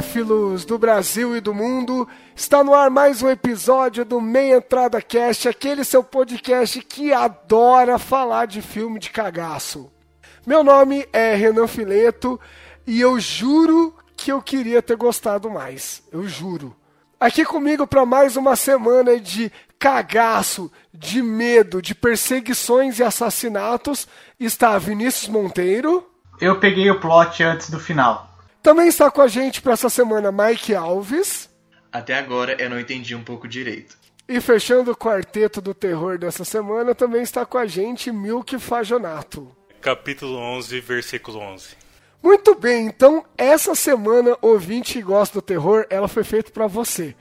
Cinéfilos do Brasil e do mundo, está no ar mais um episódio do Meia Entrada Cast, aquele seu podcast que adora falar de filme de cagaço. Meu nome é Renan Fileto e eu juro que eu queria ter gostado mais. Eu juro. Aqui comigo para mais uma semana de cagaço, de medo, de perseguições e assassinatos está Vinícius Monteiro. Eu peguei o plot antes do final. Também está com a gente para essa semana Mike Alves. Até agora eu não entendi um pouco direito. E fechando o quarteto do terror dessa semana, também está com a gente Milk Fajonato. Capítulo 11, versículo 11. Muito bem, então essa semana, ouvinte que gosta do terror, ela foi feita para você.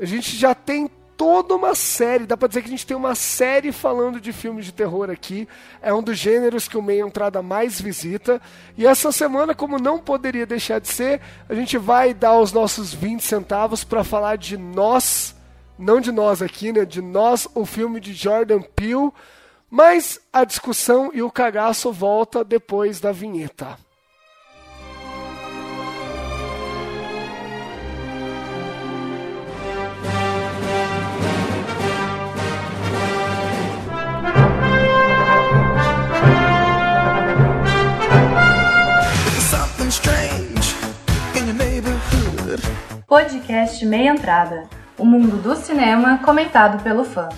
A gente já tem toda uma série, dá pra dizer que a gente tem uma série falando de filmes de terror aqui. É um dos gêneros que o Meia Entrada mais visita. E essa semana, como não poderia deixar de ser, a gente vai dar os nossos 20 centavos para falar de nós, não de nós aqui, né? De nós, o filme de Jordan Peele. Mas a discussão e o cagaço volta depois da vinheta. Podcast Meia Entrada. O mundo do cinema comentado pelo fã.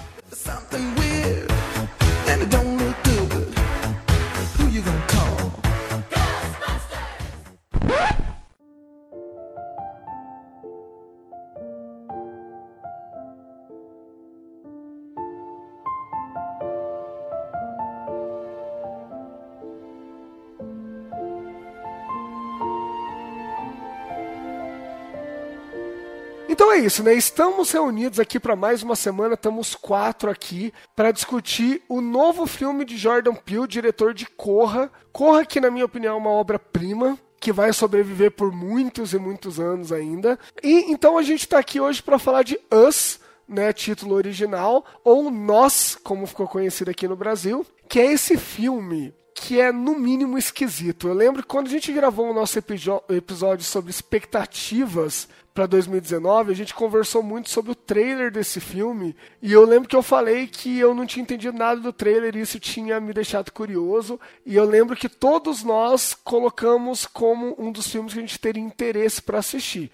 Então é isso, né? Estamos reunidos aqui para mais uma semana, estamos quatro aqui para discutir o novo filme de Jordan Peele, diretor de Corra. Corra, que na minha opinião é uma obra-prima, que vai sobreviver por muitos e muitos anos ainda. E então a gente está aqui hoje para falar de Us, né, título original, ou Nós, como ficou conhecido aqui no Brasil, que é esse filme que é no mínimo esquisito. Eu lembro que quando a gente gravou o nosso episódio sobre expectativas para 2019, a gente conversou muito sobre o trailer desse filme, e eu lembro que eu falei que eu não tinha entendido nada do trailer e isso tinha me deixado curioso, e eu lembro que todos nós colocamos como um dos filmes que a gente teria interesse para assistir.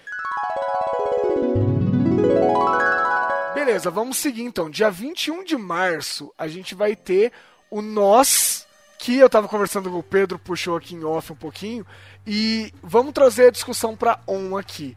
Beleza, vamos seguir então. Dia 21 de março, a gente vai ter o Nós, que eu tava conversando com o Pedro, puxou aqui em off um pouquinho, e vamos trazer a discussão para on aqui.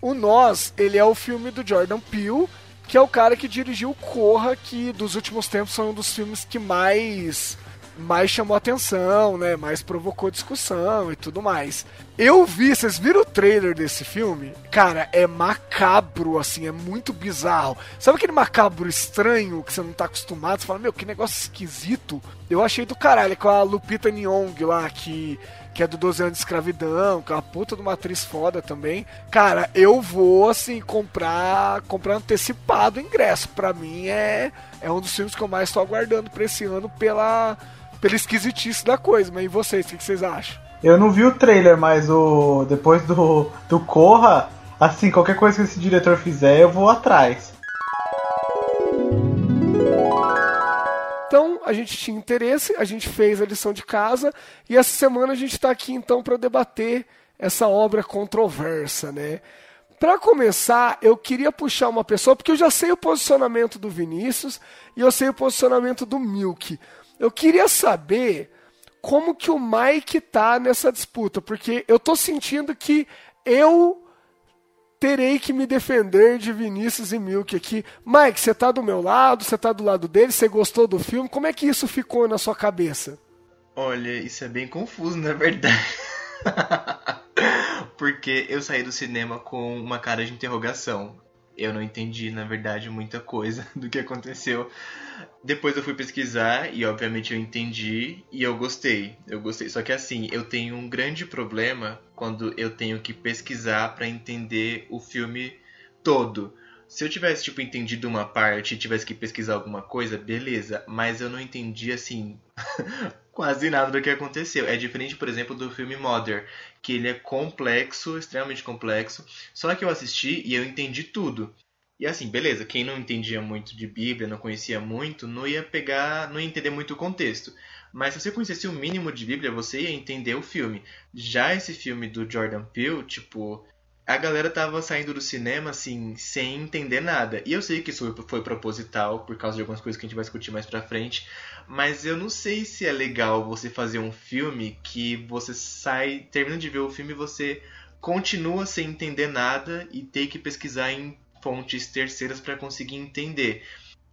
O Nós, ele é o filme do Jordan Peele, que é o cara que dirigiu Corra, que dos últimos tempos foi um dos filmes que mais mais chamou atenção, né? Mais provocou discussão e tudo mais. Eu vi, vocês viram o trailer desse filme? Cara, é macabro, assim, é muito bizarro. Sabe aquele macabro estranho que você não tá acostumado? Você fala, meu, que negócio esquisito. Eu achei do caralho, com a Lupita Nyong lá, que que é do 12 anos de escravidão, que é uma puta de uma atriz foda também. Cara, eu vou, assim, comprar comprar antecipado o ingresso. Pra mim é, é um dos filmes que eu mais tô aguardando pra esse ano pela, pela esquisitice da coisa. Mas e vocês, o que, que vocês acham? Eu não vi o trailer, mas o depois do, do Corra, assim, qualquer coisa que esse diretor fizer, eu vou atrás. A gente tinha interesse, a gente fez a lição de casa e essa semana a gente está aqui então para debater essa obra controversa, né? Para começar, eu queria puxar uma pessoa, porque eu já sei o posicionamento do Vinícius e eu sei o posicionamento do Milk. Eu queria saber como que o Mike tá nessa disputa, porque eu tô sentindo que eu terei que me defender de Vinícius e Milk aqui. Mike, você tá do meu lado, você tá do lado dele, você gostou do filme? Como é que isso ficou na sua cabeça? Olha, isso é bem confuso, na verdade. Porque eu saí do cinema com uma cara de interrogação. Eu não entendi, na verdade, muita coisa do que aconteceu. Depois eu fui pesquisar e, obviamente, eu entendi e eu gostei. Eu gostei. Só que, assim, eu tenho um grande problema quando eu tenho que pesquisar para entender o filme todo. Se eu tivesse, tipo, entendido uma parte e tivesse que pesquisar alguma coisa, beleza. Mas eu não entendi, assim, quase nada do que aconteceu. É diferente, por exemplo, do filme Mother, que ele é complexo, extremamente complexo. Só que eu assisti e eu entendi tudo. E assim, beleza, quem não entendia muito de Bíblia, não conhecia muito, não ia pegar, não ia entender muito o contexto. Mas se você conhecesse o mínimo de Bíblia, você ia entender o filme. Já esse filme do Jordan Peele, tipo, a galera tava saindo do cinema assim, sem entender nada. E eu sei que isso foi proposital, por causa de algumas coisas que a gente vai discutir mais pra frente. Mas eu não sei se é legal você fazer um filme que você sai, termina de ver o filme e você continua sem entender nada e ter que pesquisar em fontes terceiras para conseguir entender.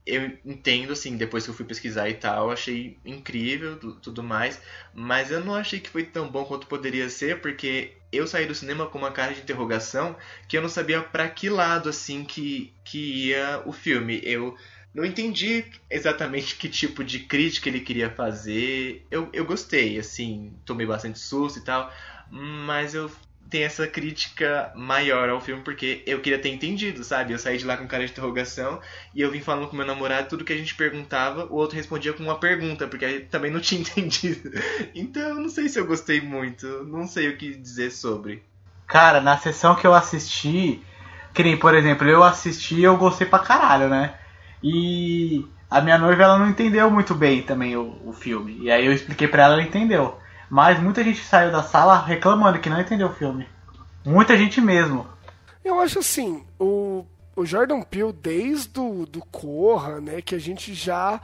Eu entendo, assim, depois que eu fui pesquisar e tal, achei incrível tudo mais, mas eu não achei que foi tão bom quanto poderia ser, porque eu saí do cinema com uma cara de interrogação que eu não sabia para que lado, assim, que, que ia o filme. Eu não entendi exatamente que tipo de crítica ele queria fazer. Eu, eu gostei, assim, tomei bastante susto e tal, mas eu tem essa crítica maior ao filme, porque eu queria ter entendido, sabe? Eu saí de lá com cara de interrogação e eu vim falando com meu namorado, tudo que a gente perguntava, o outro respondia com uma pergunta, porque também não tinha entendido. Então, não sei se eu gostei muito, não sei o que dizer sobre. Cara, na sessão que eu assisti, que nem, por exemplo, eu assisti e eu gostei pra caralho, né? E a minha noiva, ela não entendeu muito bem também o, o filme. E aí eu expliquei pra ela, ela entendeu. Mas muita gente saiu da sala reclamando que não entendeu o filme. Muita gente mesmo. Eu acho assim, o, o Jordan Peele, desde o do Corra, né, que a gente já,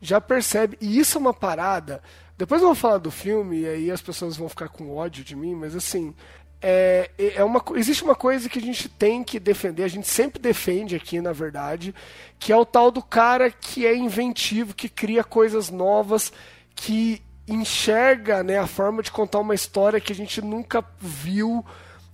já percebe, e isso é uma parada. Depois eu vou falar do filme, e aí as pessoas vão ficar com ódio de mim, mas assim, é, é uma, existe uma coisa que a gente tem que defender, a gente sempre defende aqui, na verdade, que é o tal do cara que é inventivo, que cria coisas novas, que enxerga né, a forma de contar uma história que a gente nunca viu.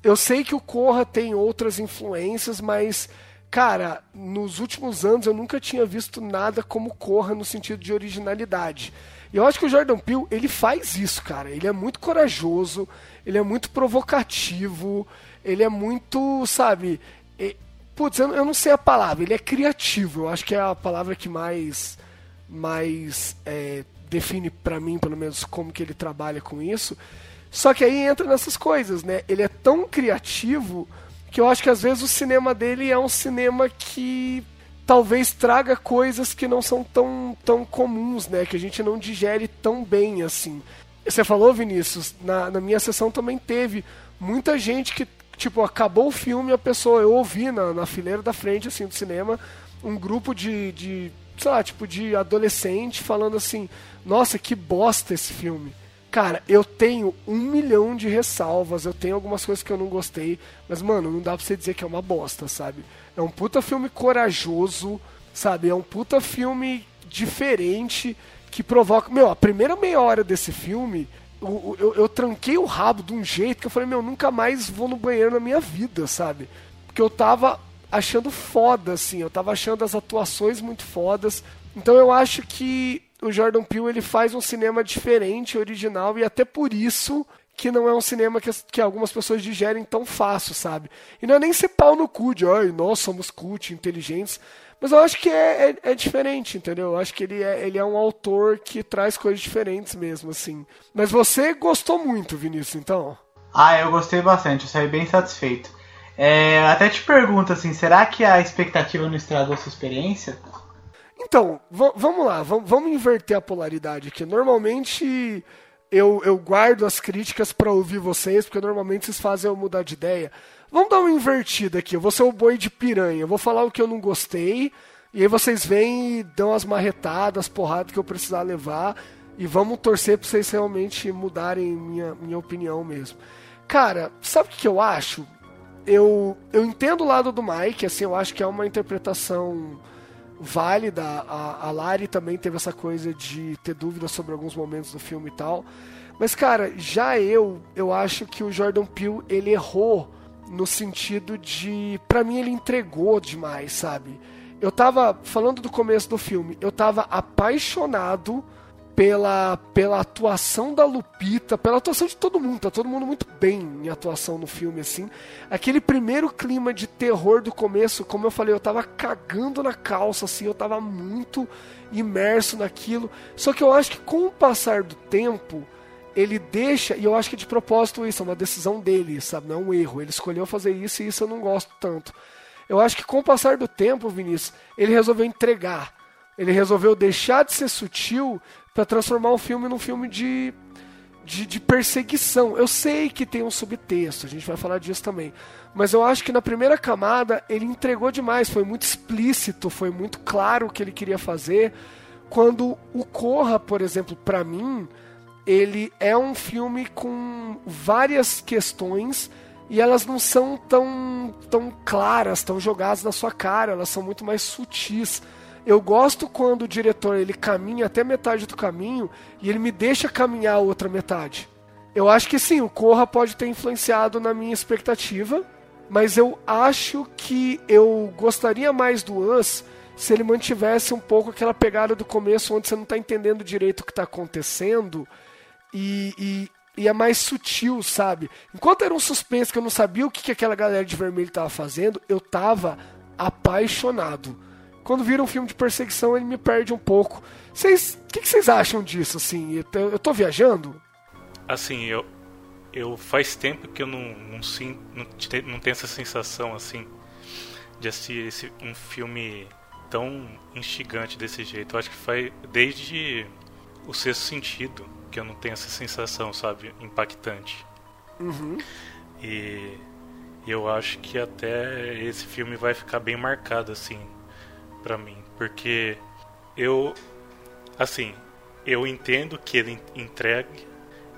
Eu sei que o Corra tem outras influências, mas, cara, nos últimos anos eu nunca tinha visto nada como Corra no sentido de originalidade. E eu acho que o Jordan Peele, ele faz isso, cara. Ele é muito corajoso, ele é muito provocativo, ele é muito, sabe... E, putz, eu, eu não sei a palavra, ele é criativo. Eu acho que é a palavra que mais mais é, define para mim, pelo menos, como que ele trabalha com isso. Só que aí entra nessas coisas, né? Ele é tão criativo que eu acho que às vezes o cinema dele é um cinema que talvez traga coisas que não são tão, tão comuns, né? Que a gente não digere tão bem assim. Você falou, Vinícius, na, na minha sessão também teve muita gente que, tipo, acabou o filme a pessoa, eu ouvi na, na fileira da frente, assim, do cinema, um grupo de, de sei lá, tipo, de adolescente falando assim: nossa, que bosta esse filme. Cara, eu tenho um milhão de ressalvas, eu tenho algumas coisas que eu não gostei, mas, mano, não dá pra você dizer que é uma bosta, sabe? É um puta filme corajoso, sabe? É um puta filme diferente que provoca. Meu, a primeira meia hora desse filme, eu, eu, eu tranquei o rabo de um jeito que eu falei, meu, nunca mais vou no banheiro na minha vida, sabe? Porque eu tava achando foda, assim, eu tava achando as atuações muito fodas. Então eu acho que o Jordan Peele ele faz um cinema diferente, original, e até por isso que não é um cinema que, que algumas pessoas digerem tão fácil, sabe? E não é nem ser pau no cu de, ai, nós somos cult, inteligentes. Mas eu acho que é, é, é, diferente, entendeu? Eu acho que ele é, ele é um autor que traz coisas diferentes mesmo, assim. Mas você gostou muito, Vinícius, então? Ah, eu gostei bastante, eu saí bem satisfeito. É, até te pergunto assim, será que a expectativa não estragou sua experiência? Então, vamos lá, vamos inverter a polaridade aqui. Normalmente eu, eu guardo as críticas para ouvir vocês, porque normalmente vocês fazem eu mudar de ideia. Vamos dar uma invertida aqui. Eu vou ser o boi de piranha. Eu vou falar o que eu não gostei. E aí vocês vêm e dão as marretadas, as porradas que eu precisar levar. E vamos torcer para vocês realmente mudarem minha, minha opinião mesmo. Cara, sabe o que eu acho? eu, eu entendo o lado do Mike, assim, eu acho que é uma interpretação válida. A, a Lari também teve essa coisa de ter dúvidas sobre alguns momentos do filme e tal. Mas, cara, já eu, eu acho que o Jordan Peele, ele errou no sentido de. Pra mim, ele entregou demais, sabe? Eu tava. Falando do começo do filme, eu tava apaixonado pela, pela atuação da Lupita, pela atuação de todo mundo, tá todo mundo muito bem em atuação no filme, assim. Aquele primeiro clima de terror do começo, como eu falei, eu tava cagando na calça, assim, eu tava muito imerso naquilo. Só que eu acho que com o passar do tempo, ele deixa, e eu acho que de propósito isso, é uma decisão dele, sabe? Não é um erro. Ele escolheu fazer isso e isso eu não gosto tanto. Eu acho que com o passar do tempo, Vinícius, ele resolveu entregar. Ele resolveu deixar de ser sutil para transformar o filme num filme de, de, de, perseguição. Eu sei que tem um subtexto, a gente vai falar disso também. Mas eu acho que na primeira camada ele entregou demais, foi muito explícito, foi muito claro o que ele queria fazer. Quando o Corra, por exemplo, para mim, ele é um filme com várias questões e elas não são tão, tão claras, tão jogadas na sua cara, elas são muito mais sutis. Eu gosto quando o diretor ele caminha até metade do caminho e ele me deixa caminhar a outra metade. Eu acho que sim, o Corra pode ter influenciado na minha expectativa, mas eu acho que eu gostaria mais do Us se ele mantivesse um pouco aquela pegada do começo, onde você não está entendendo direito o que está acontecendo e, e, e, é mais sutil, sabe? Enquanto era um suspense que eu não sabia o que, que aquela galera de vermelho estava fazendo, eu tava apaixonado quando vira um filme de perseguição, ele me perde um pouco. Vocês, o que, vocês acham disso, assim? Eu, eu tô viajando? Assim, eu, eu faz tempo que eu não, não, sim, não, não tenho essa sensação, assim, de assistir esse, um filme tão instigante desse jeito. Eu acho que faz desde o sexto sentido que eu não tenho essa sensação, sabe, impactante. Uhum. E eu acho que até esse filme vai ficar bem marcado, assim, para mim, porque eu assim, eu entendo que ele entrega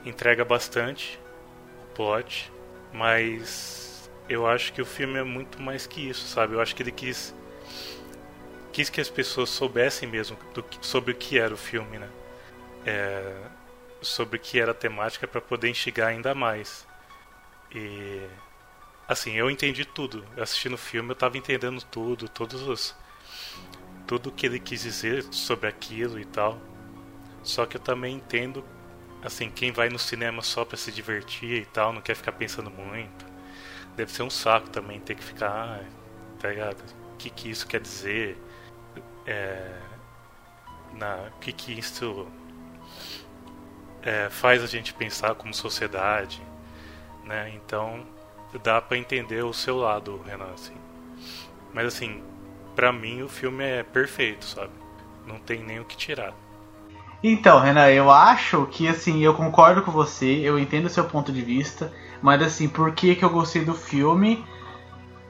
entrega bastante o plot, mas eu acho que o filme é muito mais que isso, sabe? Eu acho que ele quis quis que as pessoas soubessem mesmo do, sobre o que era o filme, né? É, sobre o que era a temática para poder enxergar ainda mais. E assim, eu entendi tudo. Assistindo o filme, eu estava entendendo tudo, todos os tudo que ele quis dizer sobre aquilo e tal. Só que eu também entendo, assim, quem vai no cinema só para se divertir e tal, não quer ficar pensando muito. Deve ser um saco também ter que ficar, ah, tá ligado? O que que isso quer dizer? É, na, o que que isso é, faz a gente pensar como sociedade, né? Então dá para entender o seu lado, Renan, assim. Mas assim, para mim o filme é perfeito, sabe? Não tem nem o que tirar. Então, Renan, eu acho que assim, eu concordo com você, eu entendo o seu ponto de vista, mas assim, por que, que eu gostei do filme?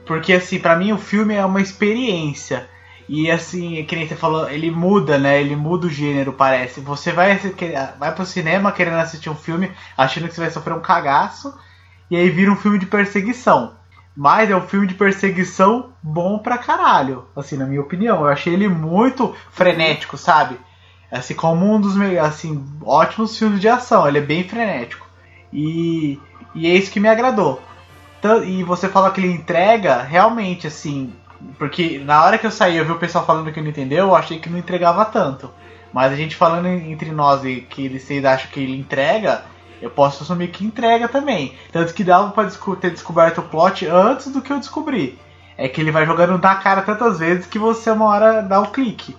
Porque assim, para mim o filme é uma experiência. E assim, que nem você falou, ele muda, né? Ele muda o gênero, parece. Você vai, vai pro cinema querendo assistir um filme, achando que você vai sofrer um cagaço, e aí vira um filme de perseguição. Mas é um filme de perseguição bom pra caralho, assim, na minha opinião. Eu achei ele muito frenético, sabe? Assim, como um dos assim, ótimos filmes de ação. Ele é bem frenético. E, e é isso que me agradou. E você falou que ele entrega, realmente, assim. Porque na hora que eu saí, eu vi o pessoal falando que não entendeu, eu achei que não entregava tanto. Mas a gente falando entre nós e que vocês acham que ele entrega, eu posso assumir que entrega também. Tanto que dava pra ter descoberto o plot antes do que eu descobri. É que ele vai jogando na cara tantas vezes que você uma hora dá o clique.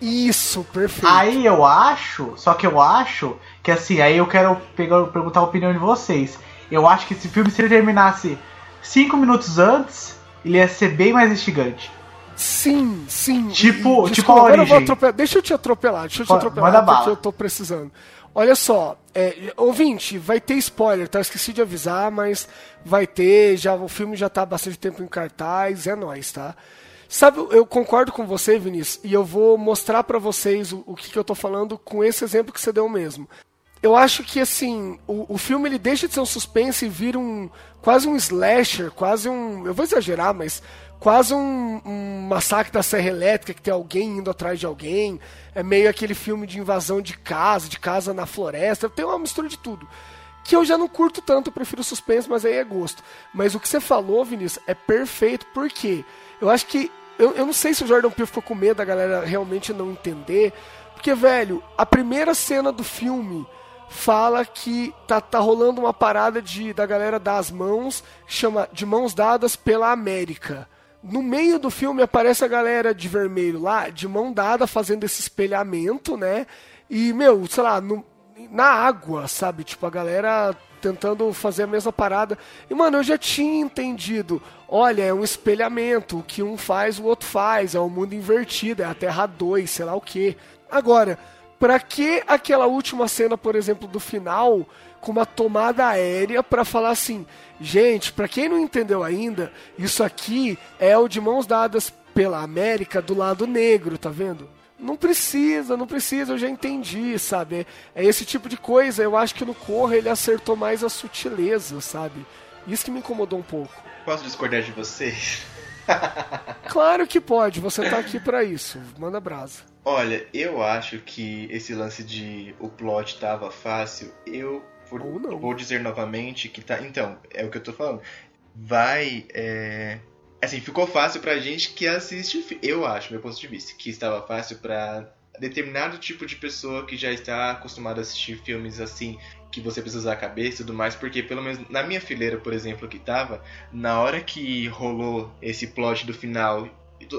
Isso, perfeito. Aí eu acho, só que eu acho que assim, aí eu quero pegar, perguntar a opinião de vocês. Eu acho que esse filme, se ele terminasse cinco minutos antes, ele ia ser bem mais instigante. Sim, sim. Tipo, Desculpa, tipo a origem. Eu deixa eu te atropelar, deixa eu te Manda atropelar, bala. porque eu tô precisando. Olha só, é, ouvinte, vai ter spoiler, tá? Esqueci de avisar, mas vai ter, já o filme já tá há bastante tempo em cartaz, é nóis, tá? Sabe, eu concordo com você, Vinícius, e eu vou mostrar pra vocês o, o que, que eu tô falando com esse exemplo que você deu mesmo. Eu acho que, assim, o, o filme ele deixa de ser um suspense e vira um, quase um slasher, quase um, eu vou exagerar, mas quase um, um massacre da serra elétrica, que tem alguém indo atrás de alguém. É meio aquele filme de invasão de casa, de casa na floresta. Tem uma mistura de tudo. que eu já não curto tanto, eu prefiro suspense, mas aí é gosto. Mas o que você falou, Vinícius, é perfeito, porque eu acho que. Eu, eu não sei se o Jordan Peele ficou com medo da galera realmente não entender, porque, velho, a primeira cena do filme fala que tá, tá rolando uma parada de da galera dar as mãos, chama de mãos dadas pela América. No meio do filme aparece a galera de vermelho lá, de mão dada, fazendo esse espelhamento, né? E, meu, sei lá, no, na água, sabe? Tipo, a galera tentando fazer a mesma parada. E, mano, eu já tinha entendido. Olha, é um espelhamento. O que um faz, o outro faz. É o um mundo invertido, é a Terra 2, sei lá o que. Agora, Pra que aquela última cena, por exemplo, do final, com uma tomada aérea para falar assim, gente, para quem não entendeu ainda, isso aqui é o de mãos dadas pela América do lado negro, tá vendo? Não precisa, não precisa, eu já entendi, sabe? É esse tipo de coisa. Eu acho que no Corra ele acertou mais a sutileza, sabe? Isso que me incomodou um pouco. Posso discordar de vocês? claro que pode, você tá aqui para isso. Manda brasa. Olha, eu acho que esse lance de o plot tava fácil, eu vou dizer novamente que tá. Então, é o que eu tô falando. Vai. É... Assim, ficou fácil pra gente que assiste. Eu acho, meu ponto de vista, que estava fácil pra determinado tipo de pessoa que já está acostumada a assistir filmes assim, que você precisa usar a cabeça e tudo mais, porque pelo menos na minha fileira, por exemplo, que tava, na hora que rolou esse plot do final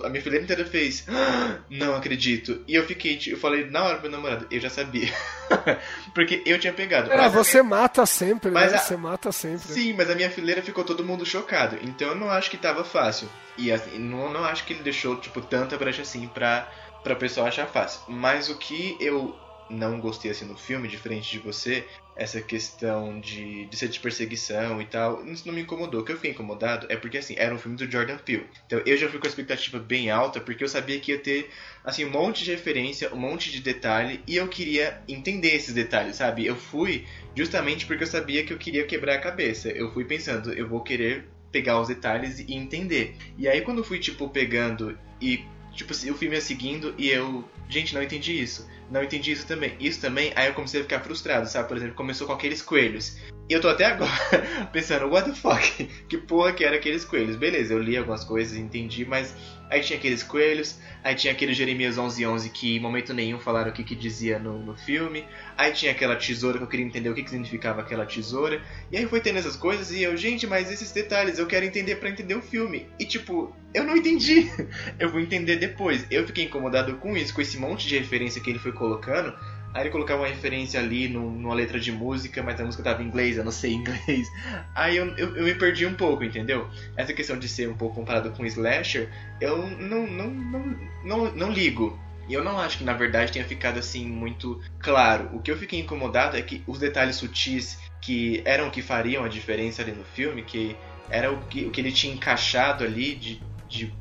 a minha filha inteira fez, ah, não acredito. E eu fiquei, eu falei na hora pro meu namorado, eu já sabia. Porque eu tinha pegado. É, você minha... mata sempre, mas né? A... Você mata sempre. Sim, mas a minha fileira ficou todo mundo chocado. Então eu não acho que tava fácil. E assim, não, não acho que ele deixou, tipo, tanta brecha assim pra, pra pessoa achar fácil. Mas o que eu não gostei assim no filme, diferente de você, essa questão de, de ser de perseguição e tal, isso não me incomodou. O que eu fiquei incomodado é porque, assim, era um filme do Jordan Peele. Então eu já fui com a expectativa bem alta, porque eu sabia que ia ter, assim, um monte de referência, um monte de detalhe, e eu queria entender esses detalhes, sabe? Eu fui justamente porque eu sabia que eu queria quebrar a cabeça. Eu fui pensando, eu vou querer pegar os detalhes e entender. E aí quando eu fui, tipo, pegando e Tipo, o filme ia seguindo e eu. Gente, não entendi isso. Não entendi isso também. Isso também, aí eu comecei a ficar frustrado, sabe? Por exemplo, começou com aqueles coelhos. E eu tô até agora pensando, what the fuck? Que porra que era aqueles coelhos? Beleza, eu li algumas coisas, entendi, mas aí tinha aqueles coelhos, aí tinha aquele Jeremias 1111 que em momento nenhum falaram o que, que dizia no, no filme, aí tinha aquela tesoura que eu queria entender o que, que significava aquela tesoura, e aí foi tendo essas coisas e eu, gente, mas esses detalhes eu quero entender para entender o filme. E tipo, eu não entendi. eu vou entender depois. Eu fiquei incomodado com isso, com esse monte de referência que ele foi colocando. Aí ele colocava uma referência ali no, numa letra de música, mas a música tava em inglês, eu não sei inglês. Aí eu, eu, eu, me perdi um pouco, entendeu? Essa questão de ser um pouco comparado com slasher, eu não, não, não, não, não ligo. E eu não acho que na verdade tenha ficado assim muito claro. O que eu fiquei incomodado é que os detalhes sutis que eram o que fariam a diferença ali no filme, que era o que, o que ele tinha encaixado ali de, de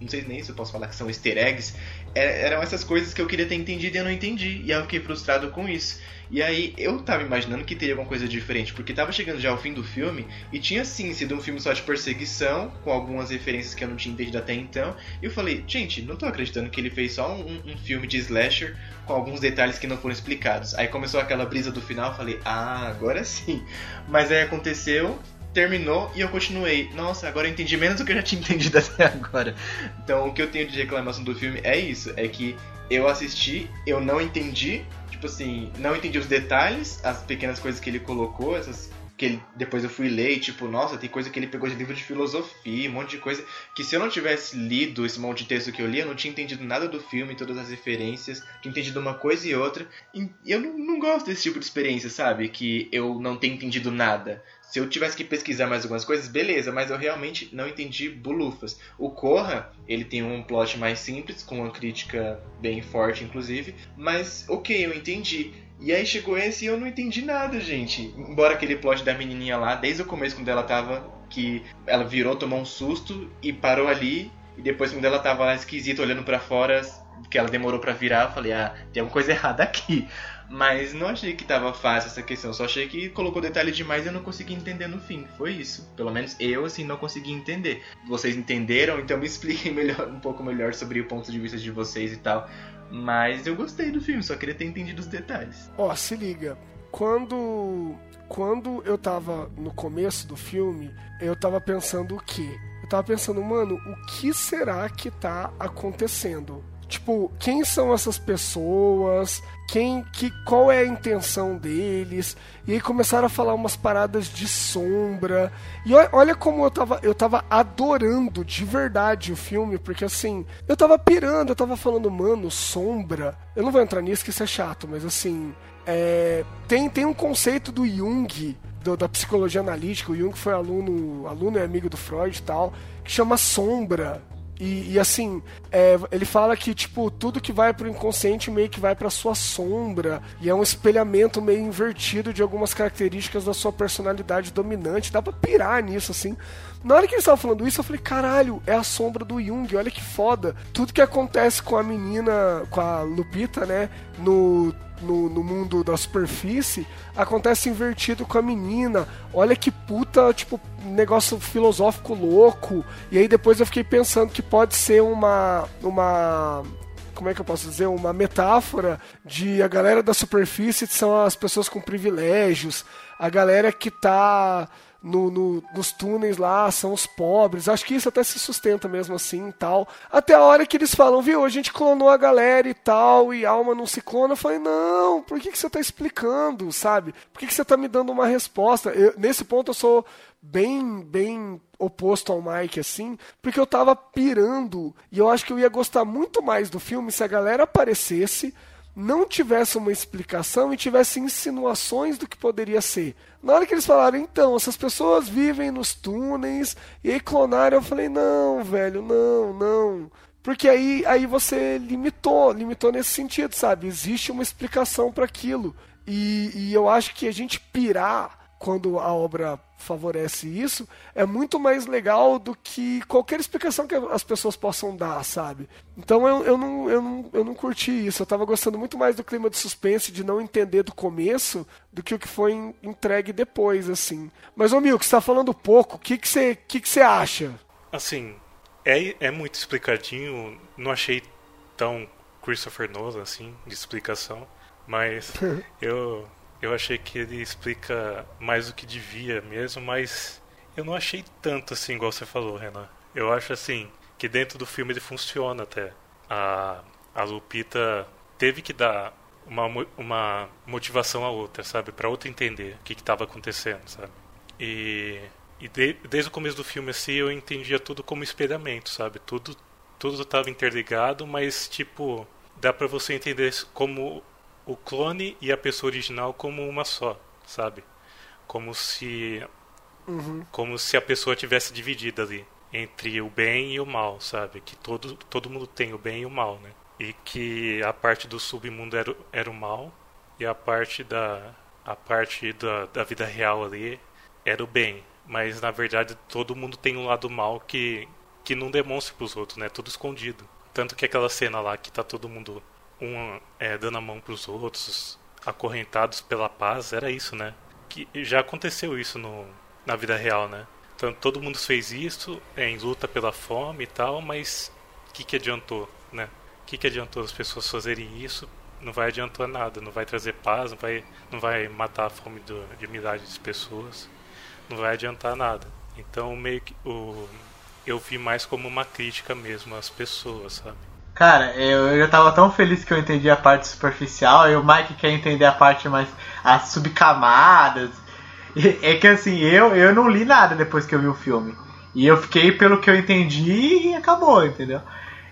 não sei nem se eu posso falar que são easter eggs, eram essas coisas que eu queria ter entendido e eu não entendi. E eu fiquei frustrado com isso. E aí eu tava imaginando que teria alguma coisa diferente, porque tava chegando já ao fim do filme e tinha sim sido um filme só de perseguição, com algumas referências que eu não tinha entendido até então. E eu falei, gente, não tô acreditando que ele fez só um, um filme de slasher com alguns detalhes que não foram explicados. Aí começou aquela brisa do final, eu falei, ah, agora sim. Mas aí aconteceu, terminou e eu continuei. Nossa, agora eu entendi menos do que eu já tinha entendido até agora. Então o que eu tenho de reclamação do filme é isso, é que eu assisti, eu não entendi, tipo assim, não entendi os detalhes, as pequenas coisas que ele colocou, essas que ele, depois eu fui ler e tipo, nossa, tem coisa que ele pegou de livro de filosofia, um monte de coisa que se eu não tivesse lido esse monte de texto que eu li, eu não tinha entendido nada do filme, todas as referências, tinha entendido uma coisa e outra. E eu não, não gosto desse tipo de experiência, sabe? Que eu não tenho entendido nada. Se eu tivesse que pesquisar mais algumas coisas, beleza, mas eu realmente não entendi bulufas. O Corra, ele tem um plot mais simples, com uma crítica bem forte, inclusive, mas ok, eu entendi. E aí chegou esse e eu não entendi nada, gente. Embora aquele plot da menininha lá, desde o começo, quando ela tava. que ela virou, tomou um susto e parou ali. E depois, quando ela tava lá esquisita, olhando para fora, que ela demorou para virar, eu falei, ah, tem alguma coisa errada aqui. Mas não achei que tava fácil essa questão, só achei que colocou detalhe demais e eu não consegui entender no fim. Foi isso. Pelo menos eu, assim, não consegui entender. Vocês entenderam? Então me expliquem melhor, um pouco melhor sobre o ponto de vista de vocês e tal. Mas eu gostei do filme, só queria ter entendido os detalhes. Ó, oh, se liga. quando quando eu tava no começo do filme, eu tava pensando o quê? Eu tava pensando, mano, o que será que tá acontecendo? Tipo, quem são essas pessoas? Quem, que, qual é a intenção deles? E aí começaram a falar umas paradas de sombra. E olha, como eu tava, eu tava adorando de verdade o filme, porque assim, eu tava pirando, eu tava falando, mano, sombra. Eu não vou entrar nisso que isso é chato, mas assim, é, tem, tem um conceito do Jung, da psicologia analítica, o Jung foi aluno, aluno e amigo do Freud e tal, que chama sombra. E, e, assim, é, ele fala que, tipo, tudo que vai pro inconsciente meio que vai pra sua sombra. E é um espelhamento meio invertido de algumas características da sua personalidade dominante. Dá pra pirar nisso, assim. Na hora que eles estavam falando isso, eu falei, caralho, é a sombra do Jung, olha que foda. Tudo que acontece com a menina, com a Lupita, né, no no, no mundo da superfície acontece invertido com a menina. Olha que puta, tipo, negócio filosófico louco. E aí depois eu fiquei pensando que pode ser uma. uma como é que eu posso dizer? Uma metáfora de a galera da superfície são as pessoas com privilégios, a galera que tá no, no- nos túneis lá são os pobres. Acho que isso até se sustenta mesmo assim e tal. Até a hora que eles falam, viu, a gente clonou a galera e tal, e alma não se clona. Eu falei, não, por que, que você tá explicando, sabe? Por que, que você tá me dando uma resposta? Eu- nesse ponto eu sou bem, bem oposto ao Mike, assim, porque eu tava pirando. E eu acho que eu ia gostar muito mais do filme se a galera aparecesse não tivesse uma explicação e tivesse insinuações do que poderia ser. Na hora que eles falaram, então, essas pessoas vivem nos túneis e aí clonaram, eu falei, não, velho, não, não. Porque aí, aí você limitou, limitou nesse sentido, sabe? Existe uma explicação para aquilo. E, e eu acho que a gente pirar quando a obra favorece isso, é muito mais legal do que qualquer explicação que as pessoas possam dar, sabe? Então eu, eu, não, eu, não, eu não curti isso. Eu tava gostando muito mais do clima de suspense, de não entender do começo, do que o que foi en- entregue depois, assim. Mas, ô Milk, você tá falando pouco, o que que você que que você acha? Assim, é, é muito explicadinho. Não achei tão Christopher Nolan, assim, de explicação. Mas eu, eu achei que ele explica mais do que devia mesmo, mas eu não achei tanto assim, igual você falou, Renan. Eu acho assim, que dentro do filme ele funciona até. A, a Lupita teve que dar uma, uma motivação a outra, sabe? Pra outra entender o que estava acontecendo, sabe? E, e de- desde o começo do filme assim eu entendia tudo como espelhamento, sabe? Tudo tudo estava interligado, mas tipo dá pra você entender como o clone e a pessoa original como uma só, sabe? Como se como se a pessoa tivesse dividida ali entre o bem e o mal, sabe? Que todo todo mundo tem o bem e o mal, né? E que a parte do submundo era, o- era o mal e a parte da a parte da, da vida real ali era o bem, mas na verdade todo mundo tem um lado mal que que não demonstra pros outros, né? Tudo escondido. Tanto que aquela cena lá que tá todo mundo um é, dando a mão pros outros, acorrentados pela paz, era isso, né? Que já aconteceu isso no, na vida real, né? Então todo mundo fez isso é, em luta pela fome e tal, mas o que, que adiantou, né? O que, que adiantou as pessoas fazerem isso? Não vai adiantar nada, não vai trazer paz, não vai, não vai matar a fome do, de milhares de pessoas, não vai adiantar nada. Então meio que o, eu vi mais como uma crítica mesmo às pessoas, sabe? Cara, eu, eu tava tão feliz que eu entendi a parte superficial, e o Mike quer entender a parte mais. as subcamadas. É que assim, eu, eu não li nada depois que eu vi o filme. E eu fiquei pelo que eu entendi e acabou, entendeu?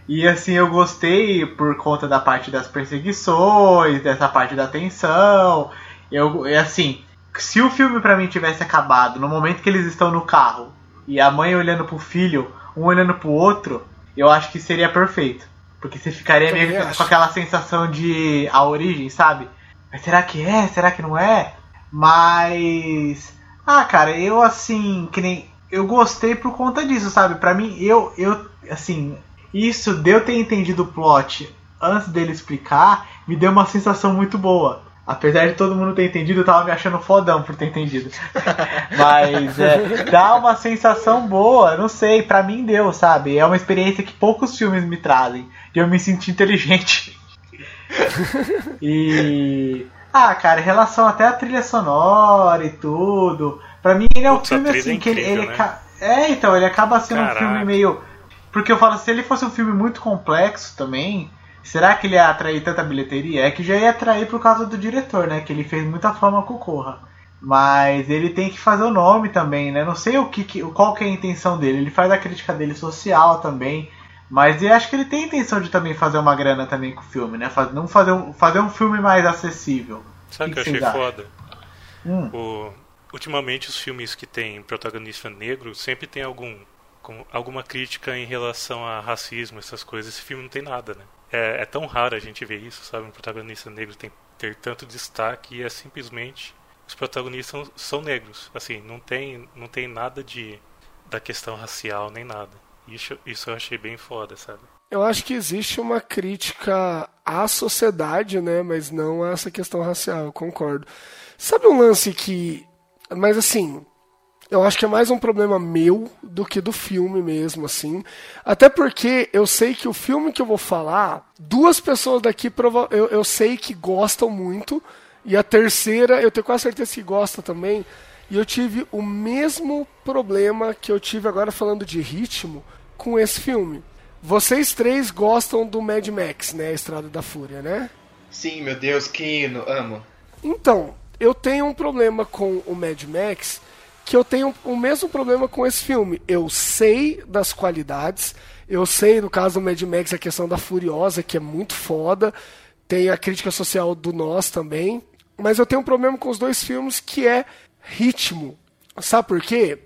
E assim, eu gostei por conta da parte das perseguições, dessa parte da tensão. Eu, assim, se o filme pra mim tivesse acabado no momento que eles estão no carro e a mãe olhando pro filho, um olhando pro outro, eu acho que seria perfeito. Porque você ficaria meio acho. com aquela sensação de a origem, sabe? Mas será que é? Será que não é? Mas. Ah, cara, eu assim, que nem. Eu gostei por conta disso, sabe? Pra mim, eu, eu, assim, isso de eu ter entendido o plot antes dele explicar, me deu uma sensação muito boa. Apesar de todo mundo ter entendido, eu tava me achando fodão por ter entendido. Mas é, dá uma sensação boa, não sei, pra mim deu, sabe? É uma experiência que poucos filmes me trazem. De eu me sentir inteligente. E. Ah, cara, em relação até à trilha sonora e tudo, pra mim ele é um Putz, a filme trilha assim é que ele, incrível, ele né? É, então, ele acaba sendo um Caraca. filme meio. Porque eu falo, se ele fosse um filme muito complexo também, será que ele ia atrair tanta bilheteria? É que já ia atrair por causa do diretor, né? Que ele fez muita fama com o Corra. Mas ele tem que fazer o nome também, né? Não sei o que, qual que é a intenção dele. Ele faz a crítica dele social também. Mas eu acho que ele tem a intenção de também fazer uma grana também com o filme, né? Faz- não fazer um, fazer um filme mais acessível. Sabe o que, que eu achei acham? foda? Hum. O- ultimamente os filmes que tem protagonista negro sempre tem algum com- alguma crítica em relação a racismo, essas coisas. Esse filme não tem nada, né? É, é tão raro a gente ver isso, sabe? Um protagonista negro tem, ter tanto destaque e é simplesmente os protagonistas são, são negros. Assim, não tem, não tem nada de da questão racial nem nada. Isso, isso eu achei bem foda, sabe? Eu acho que existe uma crítica à sociedade, né? Mas não a essa questão racial, concordo. Sabe um lance que. Mas assim. Eu acho que é mais um problema meu do que do filme mesmo, assim. Até porque eu sei que o filme que eu vou falar, duas pessoas daqui eu, eu sei que gostam muito. E a terceira, eu tenho quase certeza que gosta também. E eu tive o mesmo problema que eu tive agora falando de ritmo com esse filme. Vocês três gostam do Mad Max, né? Estrada da Fúria, né? Sim, meu Deus, que hino, amo. Então, eu tenho um problema com o Mad Max que eu tenho o mesmo problema com esse filme. Eu sei das qualidades, eu sei, no caso do Mad Max, a questão da Furiosa, que é muito foda, tem a crítica social do Nós também, mas eu tenho um problema com os dois filmes que é ritmo. Sabe por quê?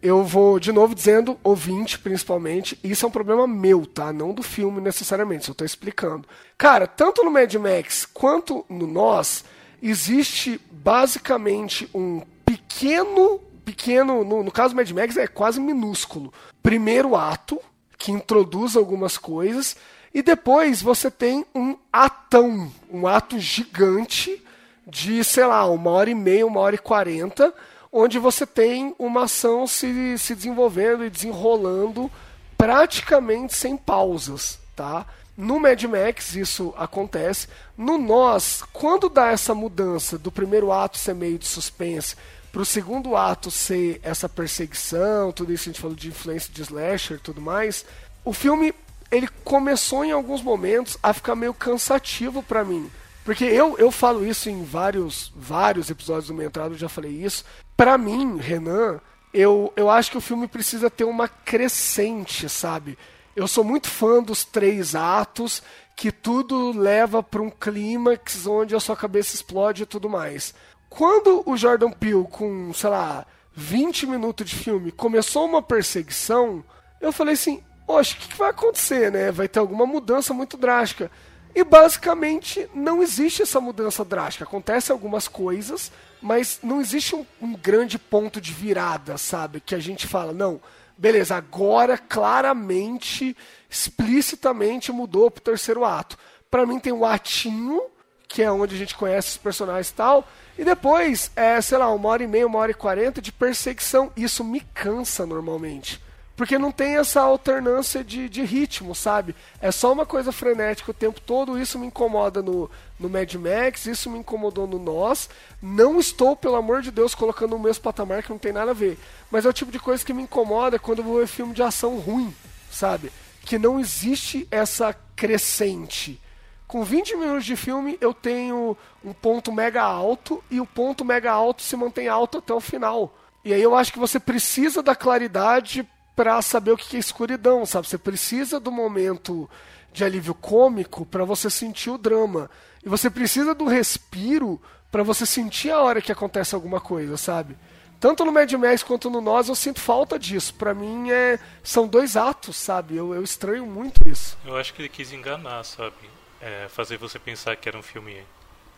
Eu vou de novo dizendo, ouvinte principalmente, isso é um problema meu, tá? Não do filme necessariamente, só tô explicando. Cara, tanto no Mad Max quanto no Nós, existe basicamente um pequeno, pequeno, no, no caso do Mad Max é quase minúsculo, primeiro ato, que introduz algumas coisas, e depois você tem um atão, um ato gigante de, sei lá, uma hora e meia, uma hora e quarenta, onde você tem uma ação se, se desenvolvendo e desenrolando praticamente sem pausas, tá? No Mad Max isso acontece. No Nós, quando dá essa mudança do primeiro ato ser meio de suspense para o segundo ato ser essa perseguição, tudo isso que a gente falou de influência de slasher tudo mais, o filme ele começou em alguns momentos a ficar meio cansativo para mim. Porque eu, eu falo isso em vários vários episódios do Meia Entrada, eu já falei isso. Pra mim, Renan, eu, eu acho que o filme precisa ter uma crescente, sabe? Eu sou muito fã dos três atos, que tudo leva para um clímax onde a sua cabeça explode e tudo mais. Quando o Jordan Peele, com, sei lá, 20 minutos de filme, começou uma perseguição, eu falei assim, oxe, o que, que vai acontecer, né? Vai ter alguma mudança muito drástica. E basicamente não existe essa mudança drástica. Acontecem algumas coisas, mas não existe um, um grande ponto de virada, sabe? Que a gente fala, não, beleza, agora claramente, explicitamente mudou pro terceiro ato. Pra mim tem o atinho, que é onde a gente conhece os personagens e tal, e depois, é, sei lá, uma hora e meia, uma hora e quarenta de perseguição. Isso me cansa normalmente. Porque não tem essa alternância de, de ritmo, sabe? É só uma coisa frenética o tempo todo. Isso me incomoda no, no Mad Max, isso me incomodou no Nós. Não estou, pelo amor de Deus, colocando no mesmo patamar que não tem nada a ver. Mas é o tipo de coisa que me incomoda quando eu vou ver filme de ação ruim, sabe? Que não existe essa crescente. Com 20 minutos de filme, eu tenho um ponto mega alto e o ponto mega alto se mantém alto até o final. E aí eu acho que você precisa da claridade para saber o que é escuridão, sabe? Você precisa do momento de alívio cômico para você sentir o drama. E você precisa do respiro para você sentir a hora que acontece alguma coisa, sabe? Tanto no Mad Max quanto no Nós eu sinto falta disso. Para mim é são dois atos, sabe? Eu, eu estranho muito isso. Eu acho que ele quis enganar, sabe? É, fazer você pensar que era um filme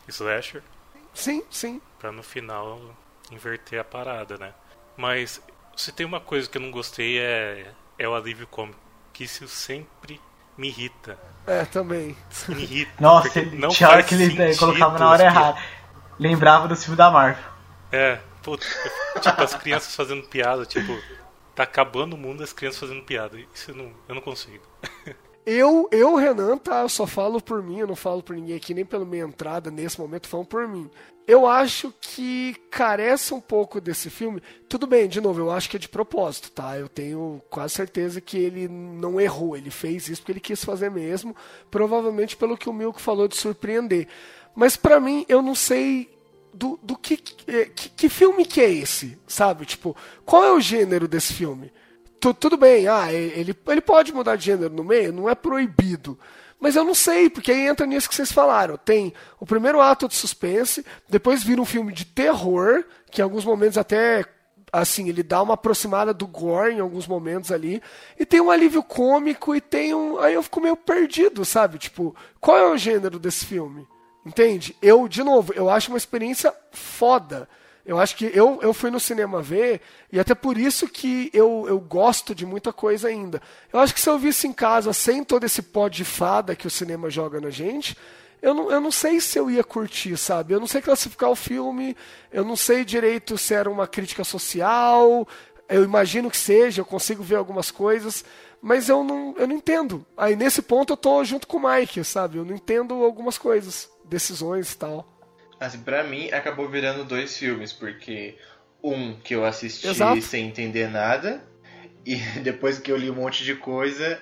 slasher, Sim, sim. pra no final inverter a parada, né? Mas se tem uma coisa que eu não gostei é, é o alívio cômico, que isso sempre me irrita. É, também. Me irrita. Nossa, não tinha hora que ele colocava na hora errada. Lembrava do filme da Marvel. É, puta, tipo, as crianças fazendo piada, tipo, tá acabando o mundo as crianças fazendo piada. Isso eu não, eu não consigo. eu, eu, Renan, tá? Eu só falo por mim, eu não falo por ninguém aqui, nem pela minha entrada nesse momento, falando por mim. Eu acho que carece um pouco desse filme. Tudo bem, de novo, eu acho que é de propósito, tá? Eu tenho quase certeza que ele não errou, ele fez isso porque ele quis fazer mesmo, provavelmente pelo que o Milko falou de surpreender. Mas para mim, eu não sei do, do que, que, que filme que é esse, sabe? Tipo, qual é o gênero desse filme? Tu, tudo bem, ah, ele, ele pode mudar de gênero no meio, não é proibido. Mas eu não sei, porque aí entra nisso que vocês falaram. Tem o primeiro ato de suspense, depois vira um filme de terror, que em alguns momentos até assim, ele dá uma aproximada do gore em alguns momentos ali, e tem um alívio cômico e tem um, aí eu fico meio perdido, sabe? Tipo, qual é o gênero desse filme? Entende? Eu, de novo, eu acho uma experiência foda. Eu acho que eu, eu fui no cinema ver, e até por isso que eu, eu gosto de muita coisa ainda. Eu acho que se eu visse em casa sem todo esse pó de fada que o cinema joga na gente, eu não, eu não sei se eu ia curtir, sabe? Eu não sei classificar o filme, eu não sei direito se era uma crítica social, eu imagino que seja, eu consigo ver algumas coisas, mas eu não, eu não entendo. Aí nesse ponto eu tô junto com o Mike, sabe? Eu não entendo algumas coisas, decisões e tal. Assim, pra mim, acabou virando dois filmes, porque um que eu assisti Exato. sem entender nada, e depois que eu li um monte de coisa,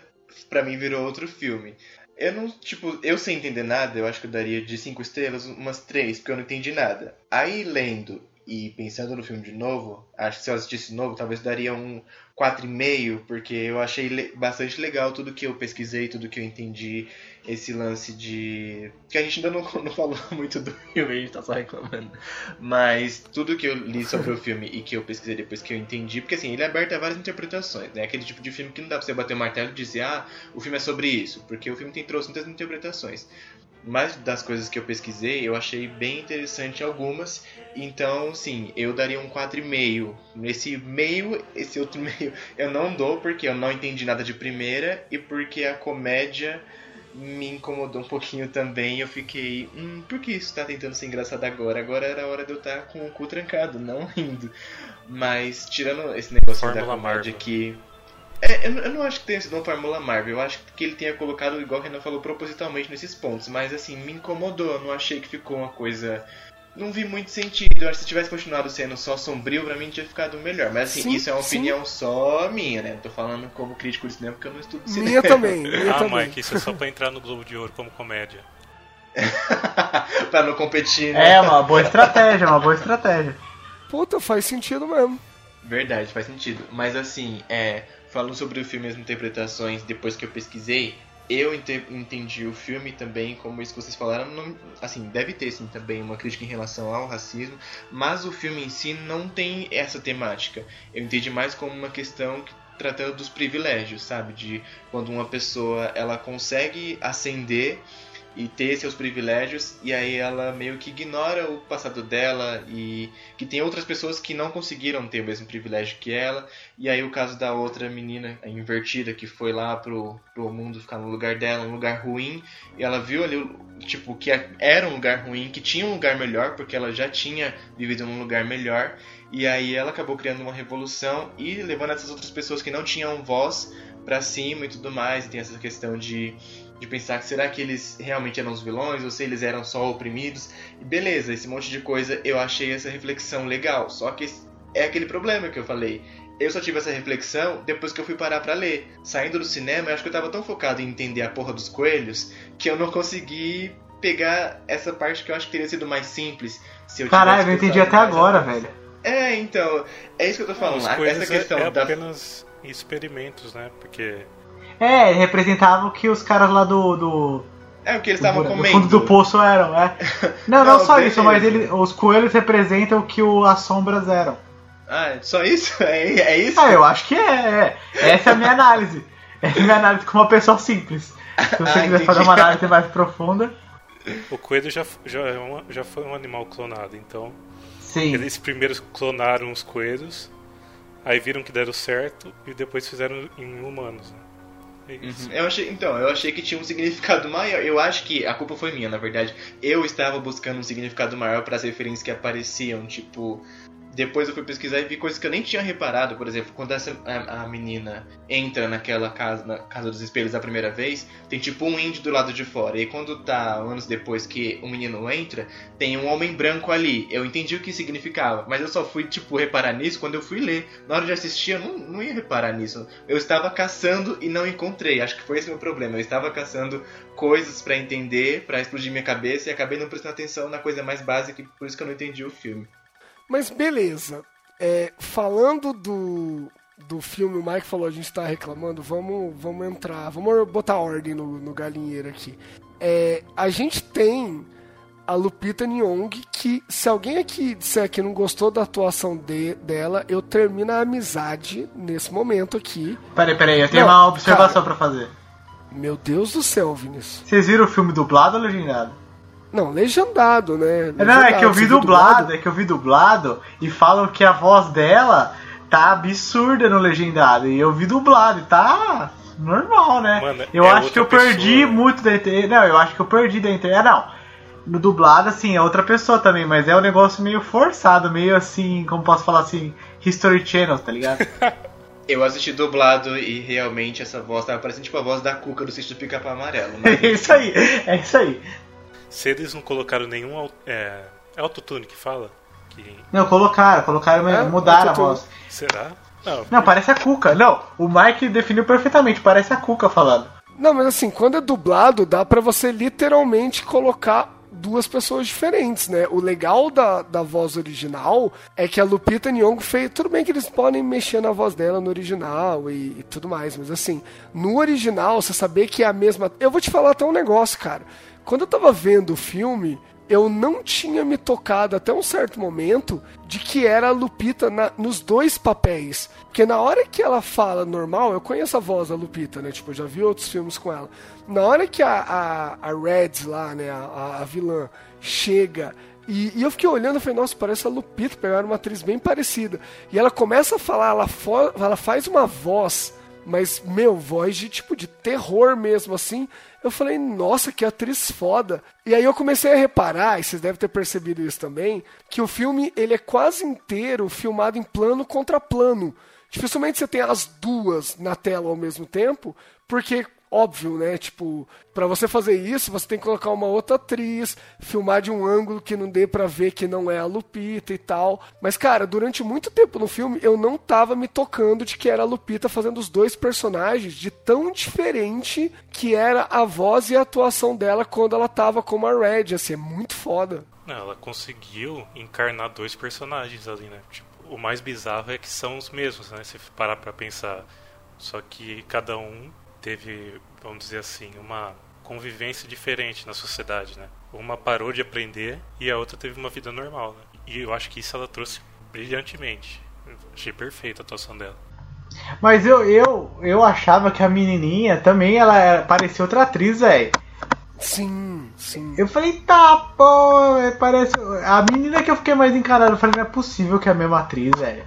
pra mim virou outro filme. Eu não, tipo, eu sem entender nada, eu acho que eu daria de cinco estrelas umas três, porque eu não entendi nada. Aí lendo e pensando no filme de novo, acho que se eu assistisse de novo, talvez daria um 4,5, porque eu achei bastante legal tudo que eu pesquisei, tudo que eu entendi, esse lance de. que a gente ainda não, não falou muito do filme, a gente tá só reclamando. Mas tudo que eu li sobre o filme e que eu pesquisei depois que eu entendi, porque assim, ele é aberto a várias interpretações, né? Aquele tipo de filme que não dá pra você bater o martelo e dizer, ah, o filme é sobre isso, porque o filme tem trouxe muitas interpretações. Mas das coisas que eu pesquisei, eu achei bem interessante algumas. Então, sim, eu daria um 4,5. Nesse meio, esse outro meio, eu não dou porque eu não entendi nada de primeira e porque a comédia me incomodou um pouquinho também. Eu fiquei, hum, por que isso tá tentando ser engraçado agora? Agora era a hora de eu estar com o cu trancado, não rindo. Mas, tirando esse negócio da Fórmula comédia Marvel. que. É, eu, não- eu não acho que tenha sido uma Fórmula Marvel, eu acho que ele tenha colocado, igual o Renan falou, propositalmente nesses pontos, mas assim, me incomodou, eu não achei que ficou uma coisa. Não vi muito sentido, eu acho que se tivesse continuado sendo só sombrio, pra mim tinha ficado melhor. Mas assim, Sim, isso é uma sim. opinião só minha, né? Não tô falando como crítico de cinema porque eu não estudo cinema. Minha também, minha Ah, também. Mike, isso é só pra entrar no Globo de Ouro como comédia. pra não competir, né? É uma boa estratégia, uma boa estratégia. Puta, faz sentido mesmo. Verdade, faz sentido. Mas assim, é, falando sobre o filme e as interpretações, depois que eu pesquisei, eu ente- entendi o filme também, como isso que vocês falaram, não- assim, deve ter sim também uma crítica em relação ao racismo, mas o filme em si não tem essa temática. Eu entendi mais como uma questão que- tratando dos privilégios, sabe? De quando uma pessoa ela consegue ascender e ter seus privilégios e aí ela meio que ignora o passado dela e que tem outras pessoas que não conseguiram ter o mesmo privilégio que ela e aí o caso da outra menina invertida que foi lá pro, pro mundo ficar no lugar dela um lugar ruim e ela viu ali tipo que era um lugar ruim que tinha um lugar melhor porque ela já tinha vivido num lugar melhor e aí ela acabou criando uma revolução e levando essas outras pessoas que não tinham voz pra cima e tudo mais e tem essa questão de de pensar que será que eles realmente eram os vilões ou se eles eram só oprimidos. E beleza, esse monte de coisa eu achei essa reflexão legal. Só que é aquele problema que eu falei. Eu só tive essa reflexão depois que eu fui parar pra ler. Saindo do cinema, eu acho que eu tava tão focado em entender a porra dos coelhos que eu não consegui pegar essa parte que eu acho que teria sido mais simples. Se eu Caralho, eu não entendi até agora, velho. É, então, é isso que eu tô falando. Os Essa coisas questão é, é da apenas experimentos, né? Porque É, representava o que os caras lá do. do É o que eles estavam do, comendo. fundo do poço eram, é. Não, não, Não, só beleza. isso, mas ele, os coelhos representam o que o, as sombras eram. Ah, só isso? É, é isso? Ah, eu acho que é, é. Essa é a minha análise. Essa é a minha análise como uma pessoa simples. Se você Ah, quiser fazer uma análise mais profunda, o coelho já, já, é uma- já foi um animal clonado, então sim. eles primeiro clonaram os coelhos, aí viram que deram certo e depois fizeram em humanos. Né? Uhum. Eu achei, então, eu achei que tinha um significado maior. Eu acho que a culpa foi minha, na verdade. Eu estava buscando um significado maior para as referências que apareciam, tipo depois eu fui pesquisar e vi coisas que eu nem tinha reparado. Por exemplo, quando essa, a, a menina entra naquela casa, na casa dos espelhos a primeira vez, tem tipo um índio do lado de fora. E quando tá anos depois que o menino entra, tem um homem branco ali. Eu entendi o que significava, mas eu só fui, tipo, reparar nisso quando eu fui ler. Na hora de assistir, eu não, não ia reparar nisso. Eu estava caçando e não encontrei. Acho que foi esse meu problema. Eu estava caçando coisas pra entender, pra explodir minha cabeça e acabei não prestando atenção na coisa mais básica, por isso que eu não entendi o filme. Mas beleza. É, falando do, do filme, o Mike falou, a gente tá reclamando, vamos, vamos entrar, vamos botar ordem no, no galinheiro aqui. É, a gente tem a Lupita Nyong, que se alguém aqui disser que não gostou da atuação de, dela, eu termino a amizade nesse momento aqui. Peraí, peraí, eu tenho Não, uma observação pra fazer. Meu Deus do céu, Vinícius. Vocês viram o filme dublado ou legendado? Não, legendado, né? Não, é Legendado. que eu vi viu dublado, é que eu vi dublado e falam que a voz dela tá absurda no legendado. E eu vi dublado e tá normal, né? Mano, eu é acho que eu perdi pessoa. muito da internet. Não, eu acho que eu perdi da internet. Não. No dublado, assim, é outra pessoa também, mas é um negócio meio forçado, meio assim, como posso falar assim, History Channel, tá ligado? Eu assisti dublado e realmente essa voz tava parecendo tipo a voz da Cuca do sítio do Pica-Pau Amarelo. Mas... é isso aí, é isso aí. Se eles não colocaram nenhum. É, é autotune que fala? Que, Não, colocaram, colocaram, É, mudaram a voz. será? Não, Não, parece a Cuca. Não, o Mike definiu perfeitamente, parece a Cuca falando. Não, mas assim, quando é dublado, dá pra você literalmente colocar duas pessoas diferentes, né? O legal da, da voz original é que a Lupita Nyong'o fez... Tudo bem que eles podem mexer na voz dela no original e, e tudo mais, mas assim, no original, você saber que é a mesma... Eu vou te falar até um negócio, cara. Quando eu tava vendo o filme, eu não tinha me tocado até um certo momento de que era a Lupita na- nos dois papéis. Porque na hora que ela fala normal, eu conheço a voz da Lupita, né? Tipo, eu já vi outros filmes com ela. Na hora que a, a, a Reds lá, né, a, a- vilã, chega. E, e eu fiquei olhando e falei, nossa, parece a Lupita, pegaram uma atriz bem parecida. E ela começa a falar, ela, ela faz uma voz, mas, meu, voz de tipo de terror mesmo, assim. Eu falei, nossa, que atriz foda. E aí eu comecei a reparar, e vocês devem ter percebido isso também, que o filme ele é quase inteiro filmado em plano contra plano. Dificilmente você tem as duas na tela ao mesmo tempo, porque óbvio, né? Tipo, pra você fazer isso, você tem que colocar uma outra atriz, filmar de um ângulo que não dê pra ver que não é a Lupita e tal. Mas cara, durante muito tempo no filme eu não tava me tocando de que era a Lupita fazendo os dois personagens de tão diferente que era a voz e a atuação dela quando ela tava como a Red, assim, é muito foda. ela conseguiu encarnar dois personagens ali, né? Tipo, o mais bizarro é que são os mesmos, né? Se parar pra pensar. Só que cada um teve, vamos dizer assim, uma convivência diferente na sociedade, né? Uma parou de aprender e a outra teve uma vida normal, né? E eu acho que isso ela trouxe brilhantemente. Eu achei perfeita a atuação dela. Mas eu, eu, eu achava que a menininha também ela era- parecia outra atriz, velho. Sim, sim. Eu falei, tá, pô, é, parece. A menina que eu fiquei mais encarado, eu falei, não é possível que é a mesma atriz, velho.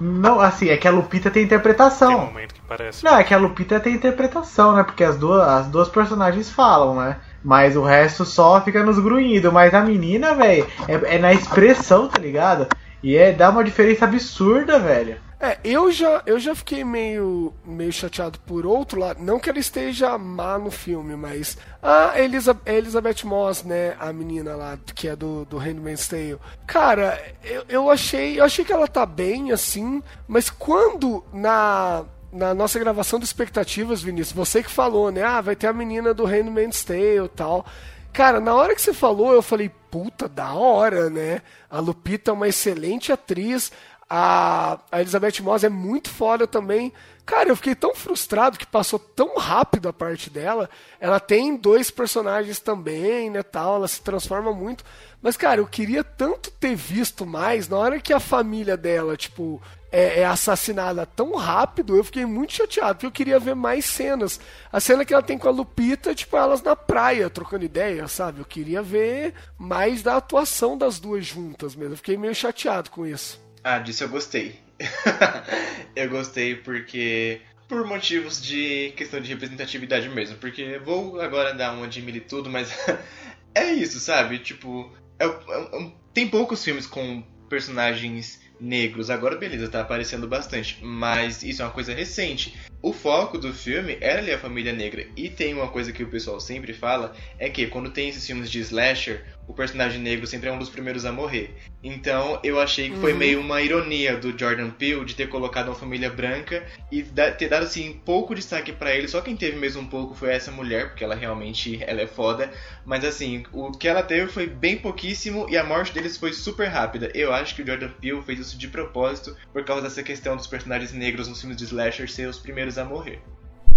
Não, assim, é que a Lupita tem Tem um interpretação. momento que parece. Não, é que a Lupita tem interpretação, né? Porque as duas, as duas personagens falam, né? Mas o resto só fica nos grunhidos. Mas a menina, velho, é, é na expressão, tá ligado? E é, dá uma diferença absurda, velho. É, eu já, eu já fiquei meio, meio chateado por outro lado. Não que ela esteja má no filme, mas. A Elizabeth Moss, né? A menina lá, que é do, do Handmaid's Tale. Cara, eu, eu achei. Eu achei que ela tá bem, assim. Mas quando na. Na nossa gravação de expectativas, Vinícius, você que falou, né? Ah, vai ter a menina do Handmaid's Tale e tal. Cara, na hora que você falou, eu falei, puta, da hora, né? A Lupita é uma excelente atriz. A, a Elizabeth Moss é muito foda também. Cara, eu fiquei tão frustrado que passou tão rápido a parte dela. Ela tem dois personagens também, né, tal, ela se transforma muito. Mas, cara, eu queria tanto ter visto mais. Na hora que a família dela, tipo, é, é assassinada tão rápido, eu fiquei muito chateado, porque eu queria ver mais cenas. A cena que ela tem com a Lupita, tipo, elas na praia, trocando ideia, sabe? Eu queria ver mais da atuação das duas juntas mesmo. Eu fiquei meio chateado com isso. Ah, disso eu gostei. eu gostei porque. Por motivos de questão de representatividade mesmo. Porque vou agora dar uma de militudo, mas. é isso, sabe? Tipo. é- é- é- tem poucos filmes com personagens negros. Agora, beleza, tá aparecendo bastante, mas isso é uma coisa recente. O foco do filme era ali a família negra. E tem uma coisa que o pessoal sempre fala: é que quando tem esses filmes de slasher, o personagem negro sempre é um dos primeiros a morrer. Então eu achei que foi meio uma ironia do Jordan Peele de ter colocado uma família branca e ter dado assim pouco destaque pra ele. Só quem teve mesmo um pouco foi essa mulher, porque ela realmente ela é foda. Mas assim, o que ela teve foi bem pouquíssimo e a morte deles foi super rápida. Eu acho que o Jordan Peele fez isso de propósito por causa dessa questão dos personagens negros nos filmes de slasher ser os primeiros a morrer.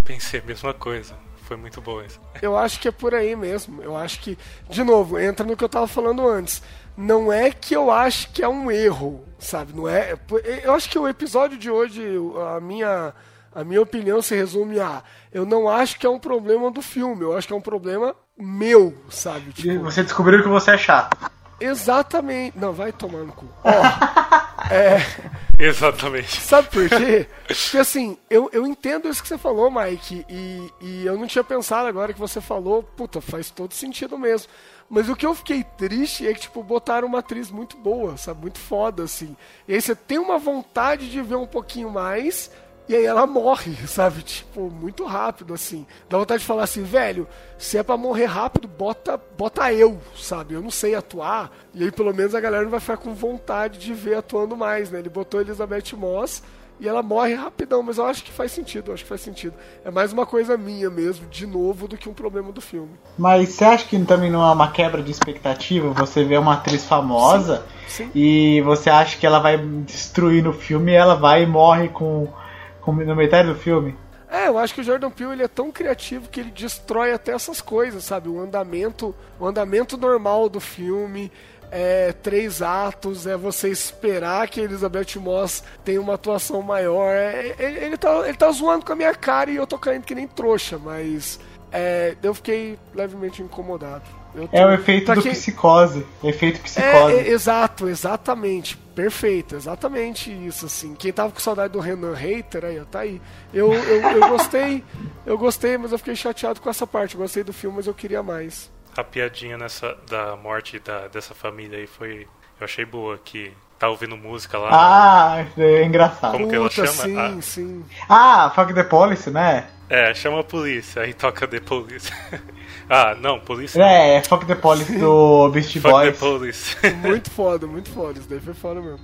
Pensei a mesma coisa. Foi muito boa isso. Eu acho que é por aí mesmo. Eu acho que, de novo, entra no que eu tava falando antes. Não é que eu acho que é um erro, sabe? Não é. Eu acho que o episódio de hoje, a minha, a minha opinião se resume a. Eu não acho que é um problema do filme. Eu acho que é um problema meu, sabe? Tipo, você descobriu que você é chato. exatamente. Não, vai tomar no cu. Ó, Exatamente. Sabe por quê? Porque assim, eu, eu entendo isso que você falou, Mike, e, e eu não tinha pensado agora que você falou, puta, faz todo sentido mesmo. Mas o que eu fiquei triste é que, tipo, botaram uma atriz muito boa, sabe? Muito foda, assim. E aí você tem uma vontade de ver um pouquinho mais, e aí ela morre, sabe? Tipo, muito rápido, assim. Dá vontade de falar assim, velho, se é pra morrer rápido, bota, bota eu, sabe? Eu não sei atuar. E aí pelo menos a galera não vai ficar com vontade de ver atuando mais, né? Ele botou Elizabeth Moss e ela morre rapidão, mas eu acho que faz sentido, eu acho que faz sentido. É mais uma coisa minha mesmo, de novo, do que um problema do filme. Mas você acha que também não é uma quebra de expectativa? Você vê uma atriz famosa Sim. e você acha que ela vai destruir no filme e ela vai e morre com no metade do filme? É, eu acho que o Jordan Peele ele é tão criativo que ele destrói até essas coisas, sabe? O andamento, o andamento normal do filme, é três atos, é você esperar que Elizabeth Moss tenha uma atuação maior. É, é- ele, tá, ele tá zoando com a minha cara e eu tô caindo que nem trouxa, mas é, eu fiquei levemente incomodado. Tô- É o efeito pra do quem- psicose. Efeito É, psicose. é, exato, exatamente. Perfeito, exatamente isso, assim. Quem tava com saudade do Renan Hater, aí, ó, tá aí. Eu, eu, eu gostei, eu gostei, mas eu fiquei chateado com essa parte. Eu gostei do filme, mas eu queria mais. A piadinha nessa da morte da, dessa família aí foi. Eu achei boa, que tá ouvindo música lá. Ah, é engraçado. Como que ela Puta, chama? sim, Ah. sim. Ah, Fuck the Police, né? É, chama a polícia, aí toca The Police. ah, não, polícia. É, é Fuck the Police do Beast Fuck Boys. the Police. Muito foda, muito foda. Isso daí foi foda mesmo.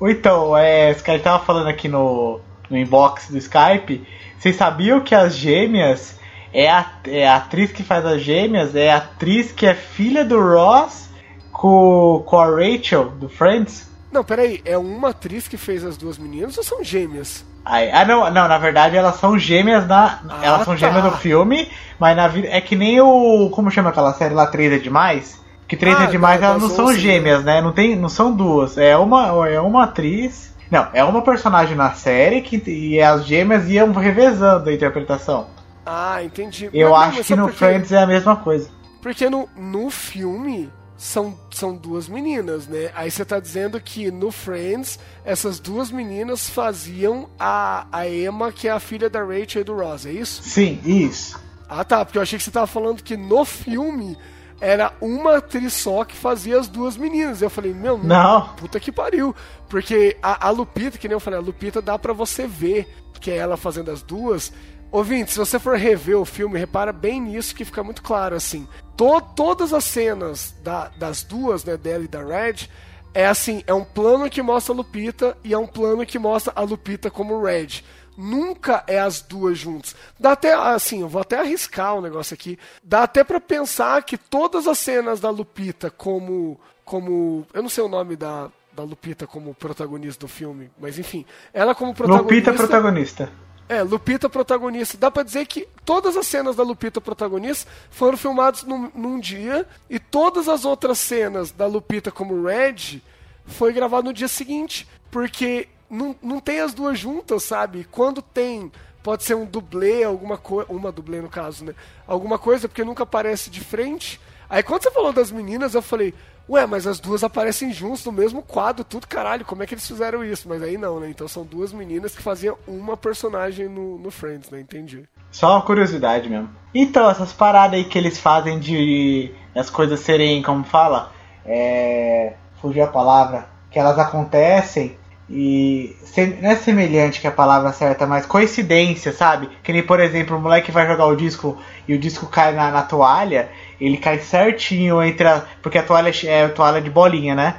Ou Então, é, esse cara tava falando aqui no, no inbox do Skype. Vocês sabiam que as gêmeas é a, é a atriz que faz as gêmeas, é a atriz que é filha do Ross com, com a Rachel do Friends? Não, peraí, é uma atriz que fez as duas meninas ou são gêmeas? Aí, ah, não, não, na verdade elas são gêmeas na. Ah, elas são gêmeas tá. no filme, mas na vida. É que nem o. Como chama aquela série lá, 3 é demais? Que 3 Ah, é demais da- elas não são onze, gêmeas, né? Não, tem, não são duas. É uma, é uma atriz. Não, é uma personagem na série que, e as gêmeas iam revezando a interpretação. Ah, entendi. Eu Mas não, acho que no por quê? Friends é a mesma coisa. Porque no, no filme são, são duas meninas, né? Aí você tá dizendo que no Friends essas duas meninas faziam a, a Emma, que é a filha da Rachel e do Ross, é isso? Sim, isso. Ah tá, porque eu achei que você tava falando que no filme era uma atriz só que fazia as duas meninas. Eu falei, meu, Não. puta que pariu. Porque a, a Lupita, que nem eu falei, a Lupita dá pra você ver que é ela fazendo as duas. Ouvinte, se você for rever o filme, repara bem nisso que fica muito claro, assim. To- todas as cenas da- das duas, né, dela e da Red, é assim, é um plano que mostra a Lupita e é um plano que mostra a Lupita como Red. Nunca é as duas juntas. Dá até, assim, eu vou até arriscar o negócio aqui. Dá até pra pensar que todas as cenas da Lupita como, como, eu não sei o nome da, da Lupita como protagonista do filme, mas enfim, ela como protagonista. Lupita protagonista. É, Lupita protagonista. Dá pra dizer que todas as cenas da Lupita protagonista foram filmadas num, num dia e todas as outras cenas da Lupita como Red foi gravado no dia seguinte, porque não, não tem as duas juntas, sabe? Quando tem, pode ser um dublê, alguma coisa, uma dublê no caso, né? Alguma coisa porque nunca aparece de frente. Aí quando você falou das meninas, eu falei, ué, mas as duas aparecem juntos no mesmo quadro, tudo caralho, como é que eles fizeram isso? Mas aí não, né? Então são duas meninas que faziam uma personagem no, no Friends, né? Entendi. Só uma curiosidade mesmo. Então, essas paradas aí que eles fazem de as coisas serem, como fala? É. Fugiu a palavra. que elas acontecem e não é semelhante que a palavra certa, mas coincidência, sabe? Que nem, por exemplo, o moleque vai jogar o disco e o disco cai na, na toalha, ele cai certinho entre a. Porque a toalha é toalha de bolinha, né?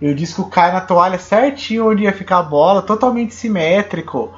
E o disco cai na toalha certinho onde ia ficar a bola, totalmente simétrico.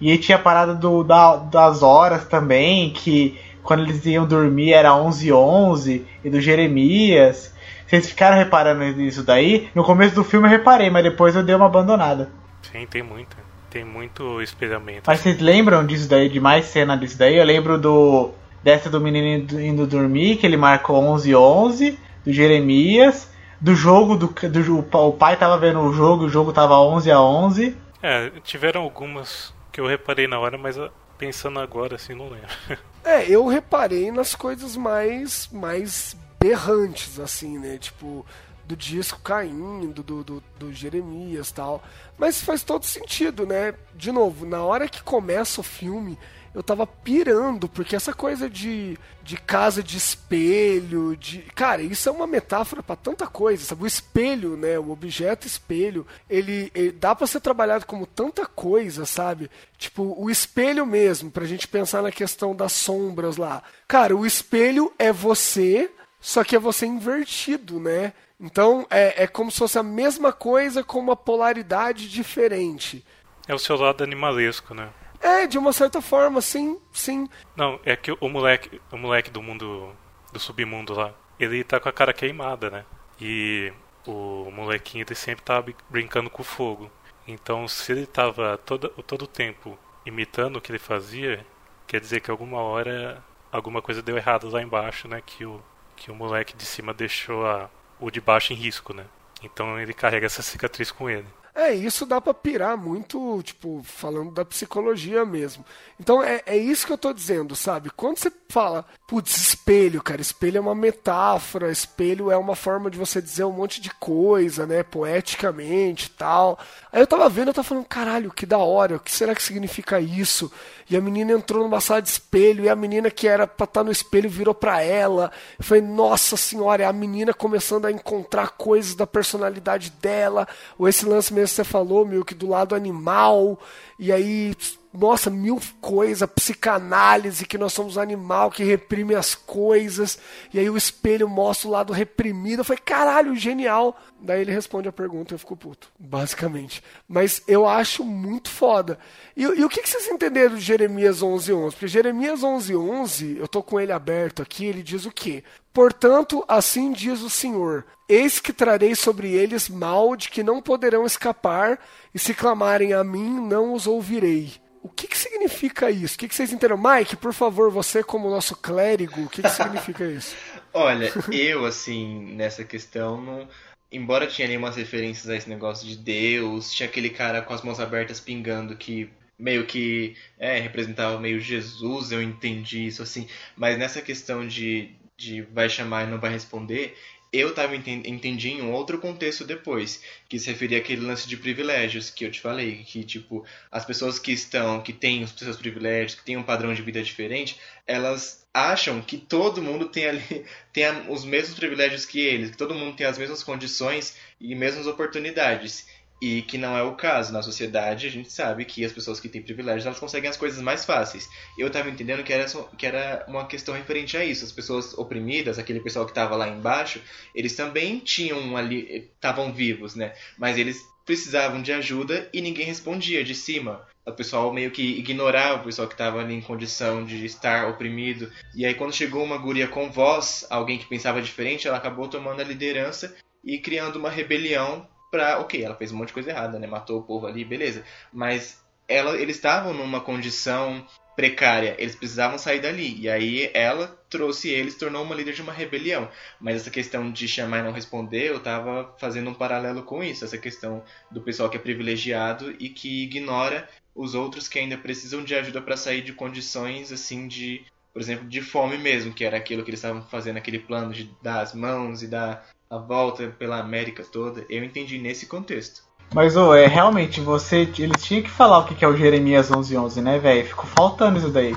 E aí tinha a parada do, da- das horas também, que quando eles iam dormir era 11 11 e do Jeremias. Vocês ficaram reparando nisso daí? No começo do filme eu reparei, mas depois eu dei uma abandonada. Sim, tem muito. Tem muito espelhamento. Mas vocês lembram disso daí, de mais cena disso daí? Eu lembro do dessa do menino indo, indo dormir, que ele marcou 11 11 do Jeremias, do jogo do, do o pai tava vendo o jogo, o jogo tava 11 a 11. É, tiveram algumas que eu reparei na hora, mas ah, pensando agora assim, não lembro. É, eu reparei nas coisas mais mais berrantes, assim, né? Tipo, do disco caindo, do, do, do Jeremias tal. Mas faz todo sentido, né? De novo, na hora que começa o filme, eu tava pirando, porque essa coisa de, de casa de espelho, de. Cara, isso é uma metáfora pra tanta coisa, sabe? O espelho, né? O objeto espelho, ele, ele dá pra ser trabalhado como tanta coisa, sabe? Tipo, o espelho mesmo, pra gente pensar na questão das sombras lá. Cara, o espelho é você, só que é você invertido, né? Então é, é como se fosse a mesma coisa com uma polaridade diferente. É o seu lado animalesco, né? É, de uma certa forma, sim, sim. Não, é que o moleque, o moleque do mundo do submundo lá, ele tá com a cara queimada, né? E o molequinho ele sempre brin- brincando com fogo. Então, se ele tava todo todo o tempo imitando o que ele fazia, quer dizer que alguma hora alguma coisa deu errado lá embaixo, né? Que o que o moleque de cima deixou a, o de baixo em risco, né? Então ele carrega essa cicatriz com ele. É, isso dá pra pirar muito, tipo, falando da psicologia mesmo. Então é, é isso que eu tô dizendo, sabe? Quando você fala, putz, espelho, cara, espelho é uma metáfora, espelho é uma forma de você dizer um monte de coisa, né? Poeticamente tal. Aí eu tava vendo, eu tava falando, caralho, que da hora, o que será que significa isso? E a menina entrou numa sala de espelho, e a menina que era pra estar no espelho virou pra ela. Eu falei, nossa senhora, é a menina começando a encontrar coisas da personalidade dela, ou esse lance mesmo você falou, meu, que do lado animal, e aí, nossa, mil coisas, psicanálise, que nós somos animal que reprime as coisas, e aí o espelho mostra o lado reprimido. Eu falei, caralho, genial. Daí ele responde a pergunta e eu fico puto, basicamente. Mas eu acho muito foda. E, e o que, que vocês entenderam de Jeremias 11.11? Porque Jeremias 11.11, eu tô com ele aberto aqui, ele diz o quê? Portanto, assim diz o Senhor: Eis que trarei sobre eles mal de que não poderão escapar, e se clamarem a mim, não os ouvirei. O que, que significa isso? O que, que vocês entenderam? Mike, por favor, você como nosso clérigo, o que, que significa isso? Olha, eu, assim, nessa questão, não. Embora tinha ali umas referências a esse negócio de Deus, tinha aquele cara com as mãos abertas pingando que meio que é, representava meio Jesus, eu entendi isso assim. Mas nessa questão de, de vai chamar e não vai responder, eu tava enten- entendi em um outro contexto depois, que se referia àquele lance de privilégios que eu te falei, que tipo, as pessoas que estão, que têm os seus privilégios, que têm um padrão de vida diferente, elas acham que todo mundo tem ali tem os mesmos privilégios que eles, que todo mundo tem as mesmas condições e mesmas oportunidades. E que não é o caso. Na sociedade, a gente sabe que as pessoas que têm privilégios, elas conseguem as coisas mais fáceis. Eu estava entendendo que era, que era uma questão referente a isso. As pessoas oprimidas, aquele pessoal que estava lá embaixo, eles também tinham ali, estavam vivos, né? Mas eles precisavam de ajuda e ninguém respondia de cima. O pessoal meio que ignorava o pessoal que estava ali em condição de estar oprimido. E aí quando chegou uma guria com voz, alguém que pensava diferente, ela acabou tomando a liderança e criando uma rebelião pra... Ok, ela fez um monte de coisa errada, né? Matou o povo ali, beleza. Mas ela, eles estavam numa condição precária, eles precisavam sair dali. E aí ela trouxe eles, tornou uma líder de uma rebelião. Mas essa questão de chamar e não responder, eu tava fazendo um paralelo com isso. Essa questão do pessoal que é privilegiado e que ignora os outros que ainda precisam de ajuda para sair de condições assim de, por exemplo, de fome mesmo, que era aquilo que eles estavam fazendo, aquele plano de dar as mãos e dar a volta pela América toda. Eu entendi nesse contexto. Mas, ô, é, realmente, você. Eles tinham que falar o que é o Jeremias 1111, né, velho? Ficou faltando isso daí.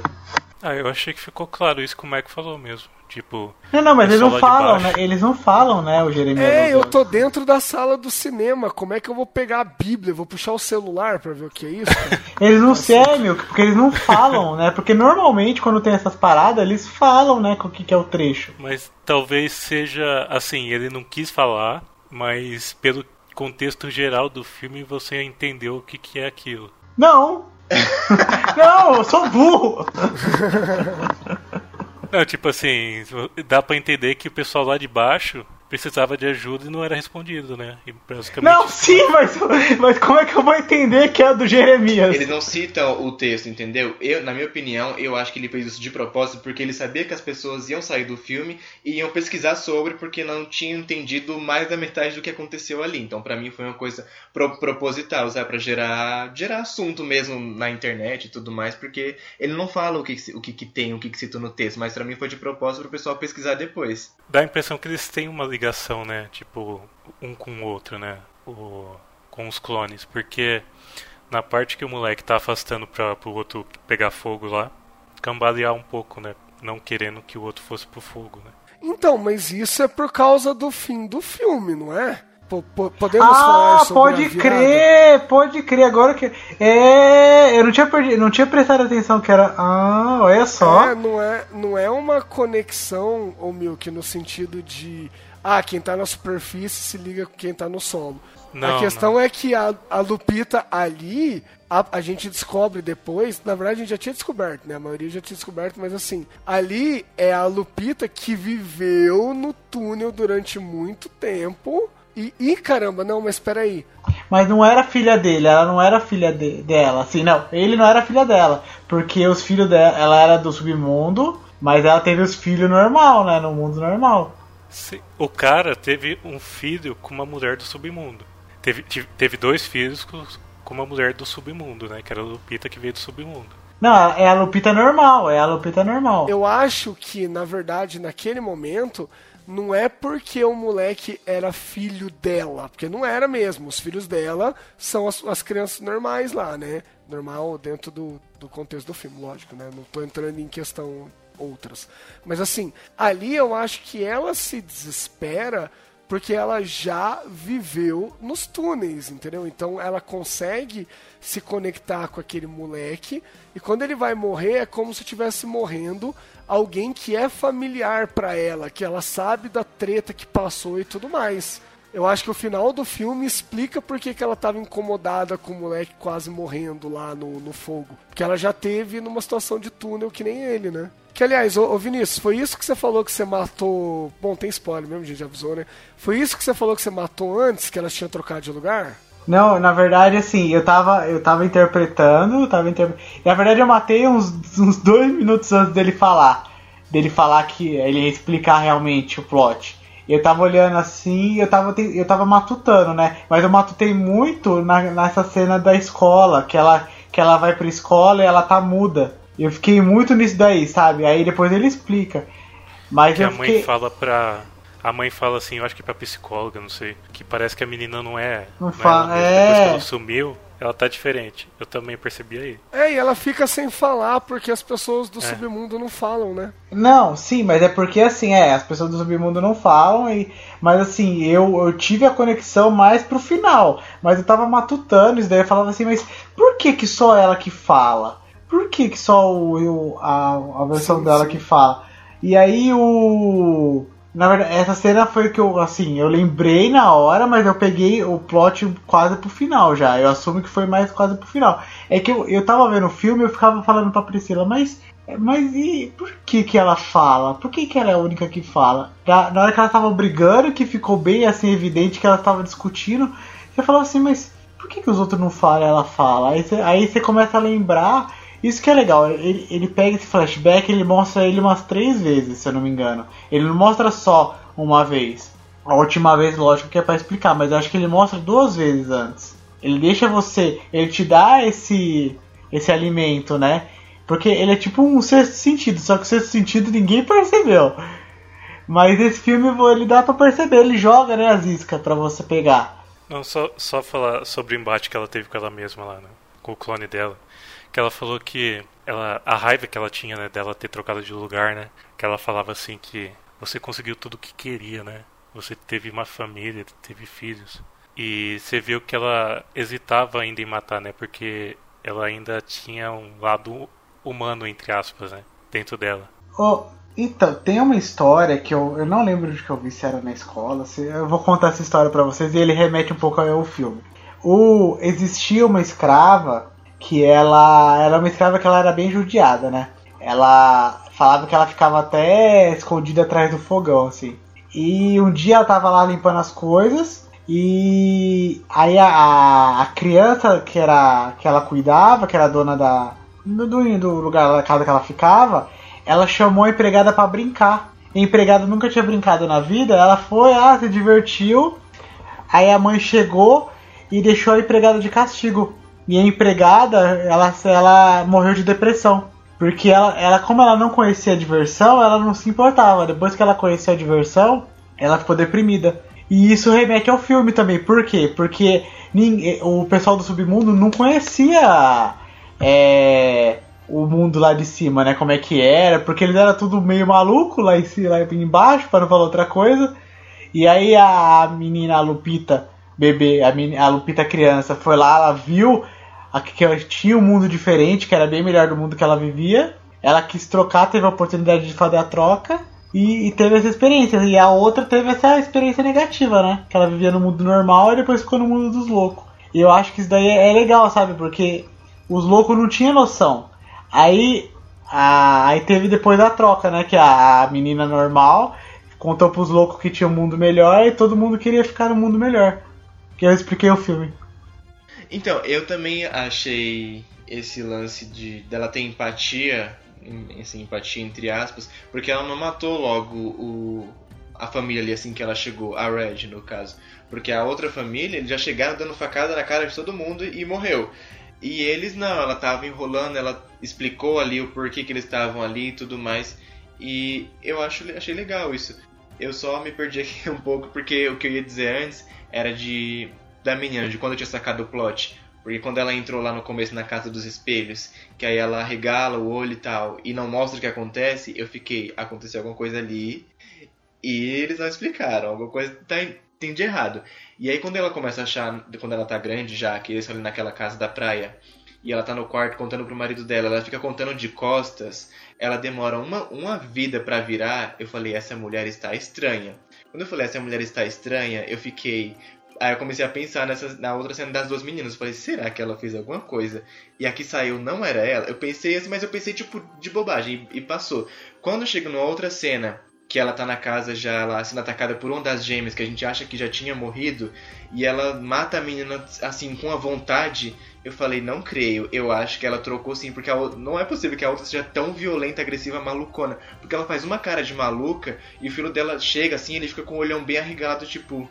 Ah, eu achei que ficou claro isso que o Mac falou mesmo. Tipo. Não, não, mas eles não falam, né? Eles não falam, né, o Jeremias. É, eu tô dentro da sala do cinema. Como é que eu vou pegar a Bíblia? Eu vou puxar o celular pra ver o que é isso? Eles não meu, porque eles não falam, né? Porque normalmente quando tem essas paradas, eles falam, né, com o que, que é o trecho. Mas talvez seja assim, ele não quis falar, mas pelo contexto geral do filme você entendeu o que, que é aquilo. Não! Não, eu sou burro! Não, tipo assim, dá pra entender que o pessoal lá de baixo precisava de ajuda e não era respondido, né? E basicamente Não, sim, mas, mas como é que eu vou entender que é do Jeremias? Eles não citam o texto, entendeu? Eu, na minha opinião, eu acho que ele fez isso de propósito porque ele sabia que as pessoas iam sair do filme e iam pesquisar sobre porque não tinham entendido mais da metade do que aconteceu ali. Então, pra mim, foi uma coisa pro- proposital, sabe? Pra gerar, gerar assunto mesmo na internet e tudo mais, porque ele não fala o que, o que, que tem, o que, que citou no texto, mas pra mim foi de propósito pro pessoal pesquisar depois. dá a impressão que eles têm uma ligação, né? Tipo, um com o outro, né? O, com os clones. Porque na parte que o moleque tá afastando pra, pro outro pegar fogo lá, cambalear um pouco, né? Não querendo que o outro fosse pro fogo, né? Então, mas isso é por causa do fim do filme, não é? Po- po- podemos falar Ah, sobre pode crer, pode crer. Agora que. É, eu não tinha, perdi, não tinha prestado atenção que era. Ah, olha só. É, não é, não é uma conexão, ô Milk, no sentido de ah, quem tá na superfície se liga com quem tá no solo. Não, a questão é que a, a Lupita ali, a, a gente descobre depois, na verdade a gente já tinha descoberto, né? A maioria já tinha descoberto, mas assim, ali é a Lupita que viveu no túnel durante muito tempo. E, e caramba, não, mas peraí. Mas não era filha dele, ela não era filha de- dela. Assim, não, ele não era filha dela. Porque os filhos dela, ela era do submundo, mas ela teve os filhos normal, né? No mundo normal. O cara teve um filho com uma mulher do submundo. Teve, teve dois filhos com, com uma mulher do submundo, né? Que era a Lupita que veio do submundo. Não, é a Lupita normal, é a Lupita normal. Eu acho que, na verdade, naquele momento, não é porque o moleque era filho dela, porque não era mesmo. Os filhos dela são as, as crianças normais lá, né? Normal dentro do, do contexto do filme, lógico, né? Não tô entrando em questão outras. Mas assim, ali eu acho que ela se desespera porque ela já viveu nos túneis, entendeu? Então ela consegue se conectar com aquele moleque e quando ele vai morrer é como se estivesse morrendo alguém que é familiar pra ela, que ela sabe da treta que passou e tudo mais. Eu acho que o final do filme explica por que, que ela estava incomodada com o moleque quase morrendo lá no, no fogo. Porque ela já teve numa situação de túnel que nem ele, né? Que aliás, ô, ô Vinícius, foi isso que você falou que você matou. Bom, tem spoiler mesmo, a gente avisou, né? Foi isso que você falou que você matou antes, que elas tinham trocado de lugar? Não, na verdade, assim, eu tava, eu tava interpretando, tava interpre... Na verdade, eu matei uns, uns dois minutos antes dele falar. Dele falar que ele explicar realmente o plot. Eu tava olhando assim, eu tava, eu tava matutando, né? Mas eu matutei muito na, nessa cena da escola, que ela, que ela vai pra escola e ela tá muda. Eu fiquei muito nisso daí, sabe? Aí depois ele explica. Mas Que eu a mãe fiquei. fala pra. A mãe fala assim, eu acho que pra psicóloga, não sei. Que parece que a menina não é. Não é fala- mesma. Depois é. que ela sumiu, ela tá diferente. Eu também percebi aí. É, e ela fica sem falar porque as pessoas do É. submundo não falam, né? Não, sim, mas é porque assim, é, as pessoas do submundo não falam, e, mas assim, eu, eu tive a conexão mais pro final. Mas eu tava matutando isso daí, eu falava assim, mas por que que só ela que fala? Por que que só o, a, a versão Sim, dela sim. que fala? E aí o. Na verdade, essa cena foi que eu, assim, eu lembrei na hora, mas eu peguei o plot quase pro final já. Eu assumo que foi mais quase pro final. É que eu, eu tava vendo o filme e eu ficava falando pra Priscila, mas mas e por que que ela fala? Por que que ela é a única que fala? Na, na hora que ela tava brigando, que ficou bem assim evidente que ela tava discutindo, você falava assim, mas por que que os outros não falam e ela fala? Aí você, aí você começa a lembrar, isso que é legal, ele, ele pega esse flashback ele mostra ele umas três vezes, se eu não me engano. Ele não mostra só uma vez. A última vez, lógico que é pra explicar, mas acho que ele mostra duas vezes antes. Ele deixa você, ele te dá esse esse alimento, né? Porque ele é tipo um sexto sentido, só que o sexto sentido ninguém percebeu. Mas esse filme ele dá pra perceber, ele joga né, as iscas pra você pegar. Não, só, só falar sobre o embate que ela teve com ela mesma lá, né? Com o clone dela. Que ela falou que ela, a raiva que ela tinha, né, dela ter trocado de lugar, né? Que ela falava assim que você conseguiu tudo o que queria, né? Você teve uma família, teve filhos. E você viu que ela hesitava ainda em matar, né? Porque ela ainda tinha um lado humano, entre aspas, né? Dentro dela. Oh, então, tem uma história que eu, eu não lembro de que eu vi se era na escola. Se, eu vou contar essa história pra vocês e ele remete um pouco ao filme. O, existia uma escrava que ela era uma escrava que ela era bem judiada, né? Ela falava que ela ficava até escondida atrás do fogão, assim. E um dia ela tava lá limpando as coisas e aí a, a criança que era que ela cuidava, que era dona da do, do lugar da casa que ela ficava, ela chamou a empregada para brincar. A empregada nunca tinha brincado na vida, ela foi, ah, se divertiu. Aí a mãe chegou e deixou a empregada de castigo. E a empregada, ela, ela morreu de depressão. Porque ela, ela, como ela não conhecia a diversão, ela não se importava. Depois que ela conheceu a diversão, ela ficou deprimida. E isso remete ao filme também. Por quê? Porque ninguém, o pessoal do submundo não conhecia é, o mundo lá de cima, né? Como é que era. Porque eles eram tudo meio maluco lá, em, lá embaixo, para não falar outra coisa. E aí a menina, a Lupita, bebê, a, menina, a Lupita criança, foi lá, ela viu que tinha um mundo diferente, que era bem melhor do mundo que ela vivia. Ela quis trocar, teve a oportunidade de fazer a troca e, e, teve essa experiência. E a outra teve essa experiência negativa, né? Que ela vivia no mundo normal e depois ficou no mundo dos loucos. E eu acho que isso daí é, é legal, sabe? Porque os loucos não tinham noção. Aí, a, aí teve depois a troca, né? Que a, a menina normal contou pros loucos que tinha um mundo melhor e todo mundo queria ficar no mundo melhor. Que eu expliquei o filme. Então, eu também achei esse lance de dela ter empatia, assim, empatia entre aspas, porque ela não matou logo o, a família ali assim que ela chegou, a Red no caso. Porque a outra família, eles já chegaram dando facada na cara de todo mundo e morreu. E eles não, ela tava enrolando, ela explicou ali o porquê que eles estavam ali e tudo mais. E eu acho, achei legal isso. Eu só me perdi aqui um pouco porque o que eu ia dizer antes era de da menina, de quando eu tinha sacado o plot. Porque quando ela entrou lá no começo na casa dos espelhos, que aí ela regala o olho e tal, e não mostra o que acontece, eu fiquei, aconteceu alguma coisa ali, e eles não explicaram, alguma coisa tá, tem de errado. E aí quando ela começa a achar, quando ela tá grande já, que eles estão ali naquela casa da praia, e ela tá no quarto contando pro marido dela, ela fica contando de costas, ela demora uma, uma vida para virar, eu falei, essa mulher está estranha. Quando eu falei, essa mulher está estranha, eu fiquei, Aí eu comecei a pensar nessa, na outra cena das duas meninas. Eu falei, será que ela fez alguma coisa? E a que saiu não era ela? Eu pensei assim, mas eu pensei tipo de bobagem e, e passou. Quando chega numa outra cena, que ela tá na casa já lá sendo atacada por uma das gêmeas que a gente acha que já tinha morrido, e ela mata a menina assim com a vontade, eu falei, não creio, eu acho que ela trocou sim, porque não é possível que a outra seja tão violenta, agressiva, malucona. Porque ela faz uma cara de maluca e o filho dela chega assim, ele fica com o olhão bem arregalado, tipo,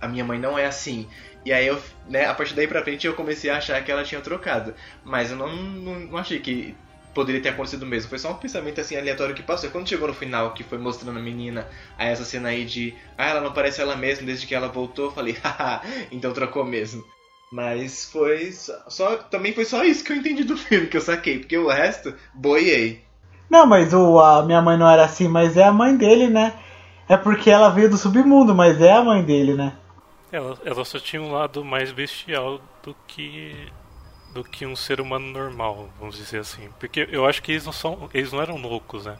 a minha mãe não é assim. E aí eu, né, a partir daí pra frente eu comecei a achar que ela tinha trocado. Mas eu não, não, não achei que poderia ter acontecido mesmo. Foi só um pensamento assim aleatório que passou. Quando chegou no final, que foi mostrando a menina, a essa cena aí de ah, ela não parece ela mesma desde que ela voltou, eu falei, haha, então trocou mesmo. Mas foi só, só, Também foi só isso que eu entendi do filme, que eu saquei, porque o resto, boiei. Não, mas o, a minha mãe não era assim, mas é a mãe dele, né? É porque ela veio do submundo, mas é a mãe dele, né? Ela, ela só tinha um lado mais bestial do que do que um ser humano normal, vamos dizer assim. Porque eu acho que eles não são, eles não eram loucos, né?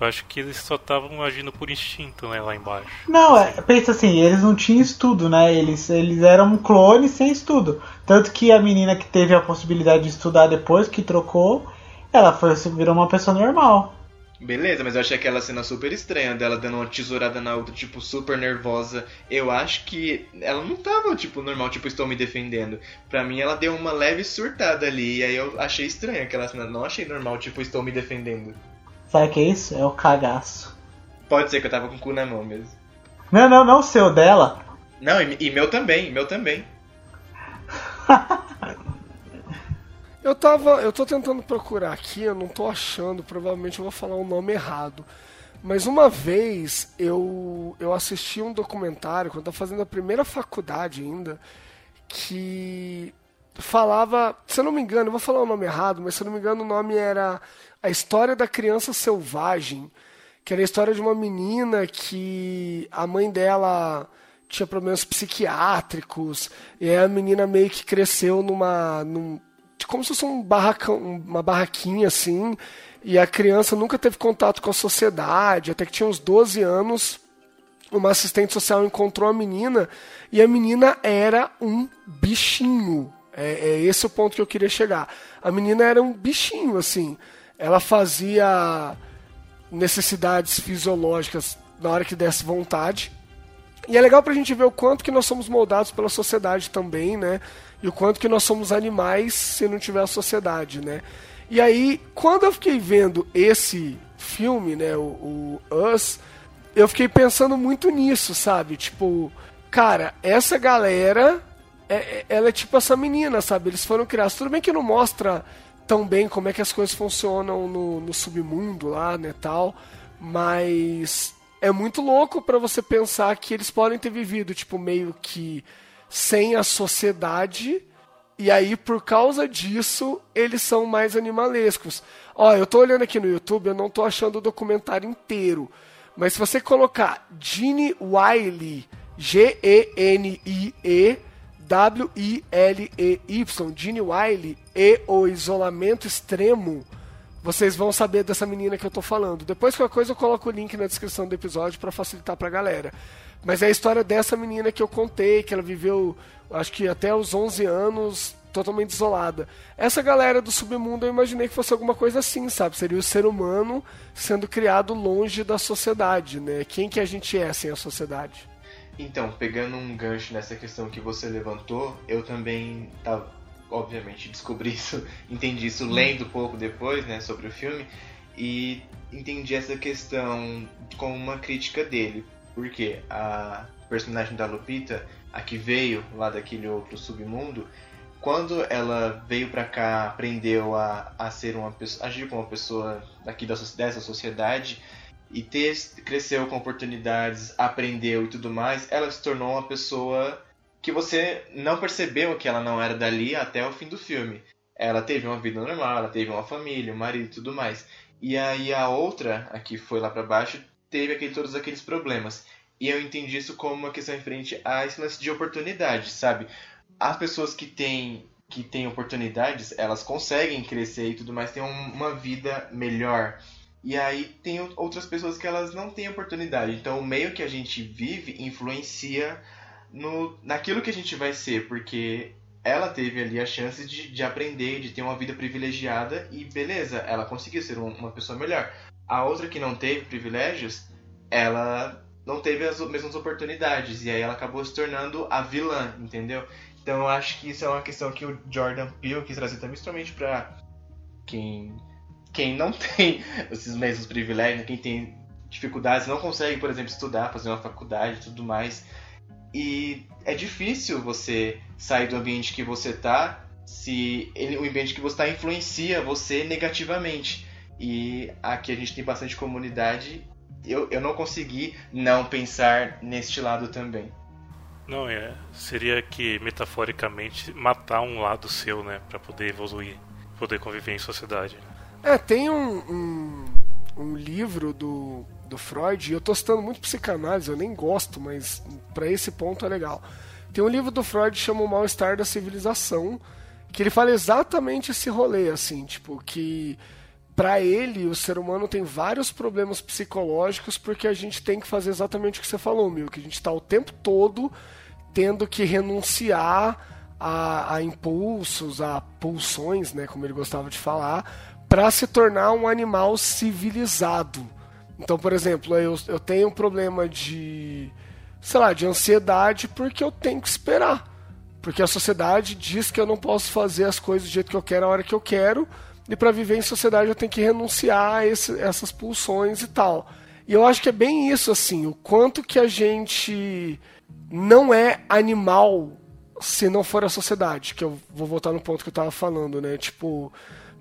Eu acho que eles só estavam agindo por instinto, né, lá embaixo. Não, é, pensa assim, eles não tinham estudo, né? Eles, eles eram clones sem estudo. Tanto que a menina que teve a possibilidade de estudar depois, que trocou, ela foi virou uma pessoa normal. Beleza, mas eu achei aquela cena super estranha dela dando uma tesourada na outra, tipo, super nervosa. Eu acho que ela não tava, tipo, normal, tipo, estou me defendendo. Pra mim, ela deu uma leve surtada ali, e aí eu achei estranha aquela cena. Não achei normal, tipo, estou me defendendo. Sabe o que é isso? É o cagaço. Pode ser que eu tava com o cu na mão mesmo. Não, não, não o seu, dela. Não, e, e meu também, meu também. Eu tava. Eu tô tentando procurar aqui, eu não tô achando, provavelmente eu vou falar o nome errado. Mas uma vez eu, eu assisti um documentário, quando eu tava fazendo a primeira faculdade ainda, que falava, se eu não me engano, eu vou falar o nome errado, mas se eu não me engano o nome era A História da Criança Selvagem, que era a história de uma menina que a mãe dela tinha problemas psiquiátricos, e a menina meio que cresceu numa. Num, como se fosse um barracão, uma barraquinha assim, e a criança nunca teve contato com a sociedade, até que tinha uns 12 anos. Uma assistente social encontrou a menina e a menina era um bichinho. É, é esse o ponto que eu queria chegar. A menina era um bichinho, assim. Ela fazia necessidades fisiológicas na hora que desse vontade. E é legal pra gente ver o quanto que nós somos moldados pela sociedade também, né? E o quanto que nós somos animais se não tiver a sociedade, né? E aí, quando eu fiquei vendo esse filme, né, o, o Us, eu fiquei pensando muito nisso, sabe? Tipo, cara, essa galera, é, é, ela é tipo essa menina, sabe? Eles foram criados. Tudo bem que não mostra tão bem como é que as coisas funcionam no, no submundo lá, né, tal, mas é muito louco para você pensar que eles podem ter vivido, tipo, meio que sem a sociedade, e aí, por causa disso, eles são mais animalescos. Ó, eu tô olhando aqui no YouTube, eu não tô achando o documentário inteiro, mas se você colocar Gene Wiley, G-E-N-I-E, W-I-L-E-Y, Gene Wiley, e o isolamento extremo, vocês vão saber dessa menina que eu tô falando. Depois, qualquer coisa, eu coloco o link na descrição do episódio para facilitar pra galera. Mas é a história dessa menina que eu contei, que ela viveu, acho que até os 11 anos, totalmente isolada. Essa galera do submundo eu imaginei que fosse alguma coisa assim, sabe? Seria o ser humano sendo criado longe da sociedade, né? Quem que a gente é sem a sociedade? Então, pegando um gancho nessa questão que você levantou, eu também tava, obviamente descobri isso, entendi isso lendo pouco depois, né, sobre o filme e entendi essa questão como uma crítica dele, porque a personagem da Lupita, a que veio lá daquele outro submundo, quando ela veio pra cá, aprendeu a, a ser uma pessoa, agir como uma pessoa daqui da, dessa sociedade, e ter, cresceu com oportunidades, aprendeu e tudo mais, ela se tornou uma pessoa que você não percebeu que ela não era dali até o fim do filme. Ela teve uma vida normal, ela teve uma família, um marido e tudo mais. E aí a outra, a que foi lá para baixo, teve aquele, todos aqueles problemas. E eu entendi isso como uma questão referente a esse lance de oportunidade, sabe? As pessoas que têm que têm oportunidades, elas conseguem crescer e tudo mais, têm uma vida melhor. E aí tem outras pessoas que elas não têm oportunidade. Então o meio que a gente vive influencia no, naquilo que a gente vai ser, porque ela teve ali a chance de, de aprender, de ter uma vida privilegiada e beleza, ela conseguiu ser um, uma pessoa melhor. A outra que não teve privilégios, ela não teve as mesmas oportunidades e aí ela acabou se tornando a vilã, entendeu? Então eu acho que isso é uma questão que o Jordan Peele quis trazer também, principalmente para quem quem não tem esses mesmos privilégios, quem tem dificuldades, não consegue, por exemplo, estudar, fazer uma faculdade e tudo mais. E é difícil você sair do ambiente que você tá se ele, o ambiente que você está influencia você negativamente. E aqui a gente tem bastante comunidade. Eu, eu não consegui não pensar neste lado também. Não, é. Seria que, metaforicamente, matar um lado seu, né? Pra poder evoluir, poder conviver em sociedade. É, tem um, um, um livro do, do Freud, e eu tô citando muito psicanálise, eu nem gosto, mas para esse ponto é legal. Tem um livro do Freud chama O Mal-Estar da Civilização, que ele fala exatamente esse rolê, assim, tipo, que para ele o ser humano tem vários problemas psicológicos porque a gente tem que fazer exatamente o que você falou, meu, que a gente está o tempo todo tendo que renunciar a, a impulsos, a pulsões, né, como ele gostava de falar, para se tornar um animal civilizado. Então, por exemplo, eu, eu tenho um problema de, sei lá, de ansiedade porque eu tenho que esperar. Porque a sociedade diz que eu não posso fazer as coisas do jeito que eu quero, a hora que eu quero, e para viver em sociedade eu tenho que renunciar a esse, essas pulsões e tal. E eu acho que é bem isso, assim, o quanto que a gente não é animal se não for a sociedade, que eu vou voltar no ponto que eu tava falando, né? Tipo,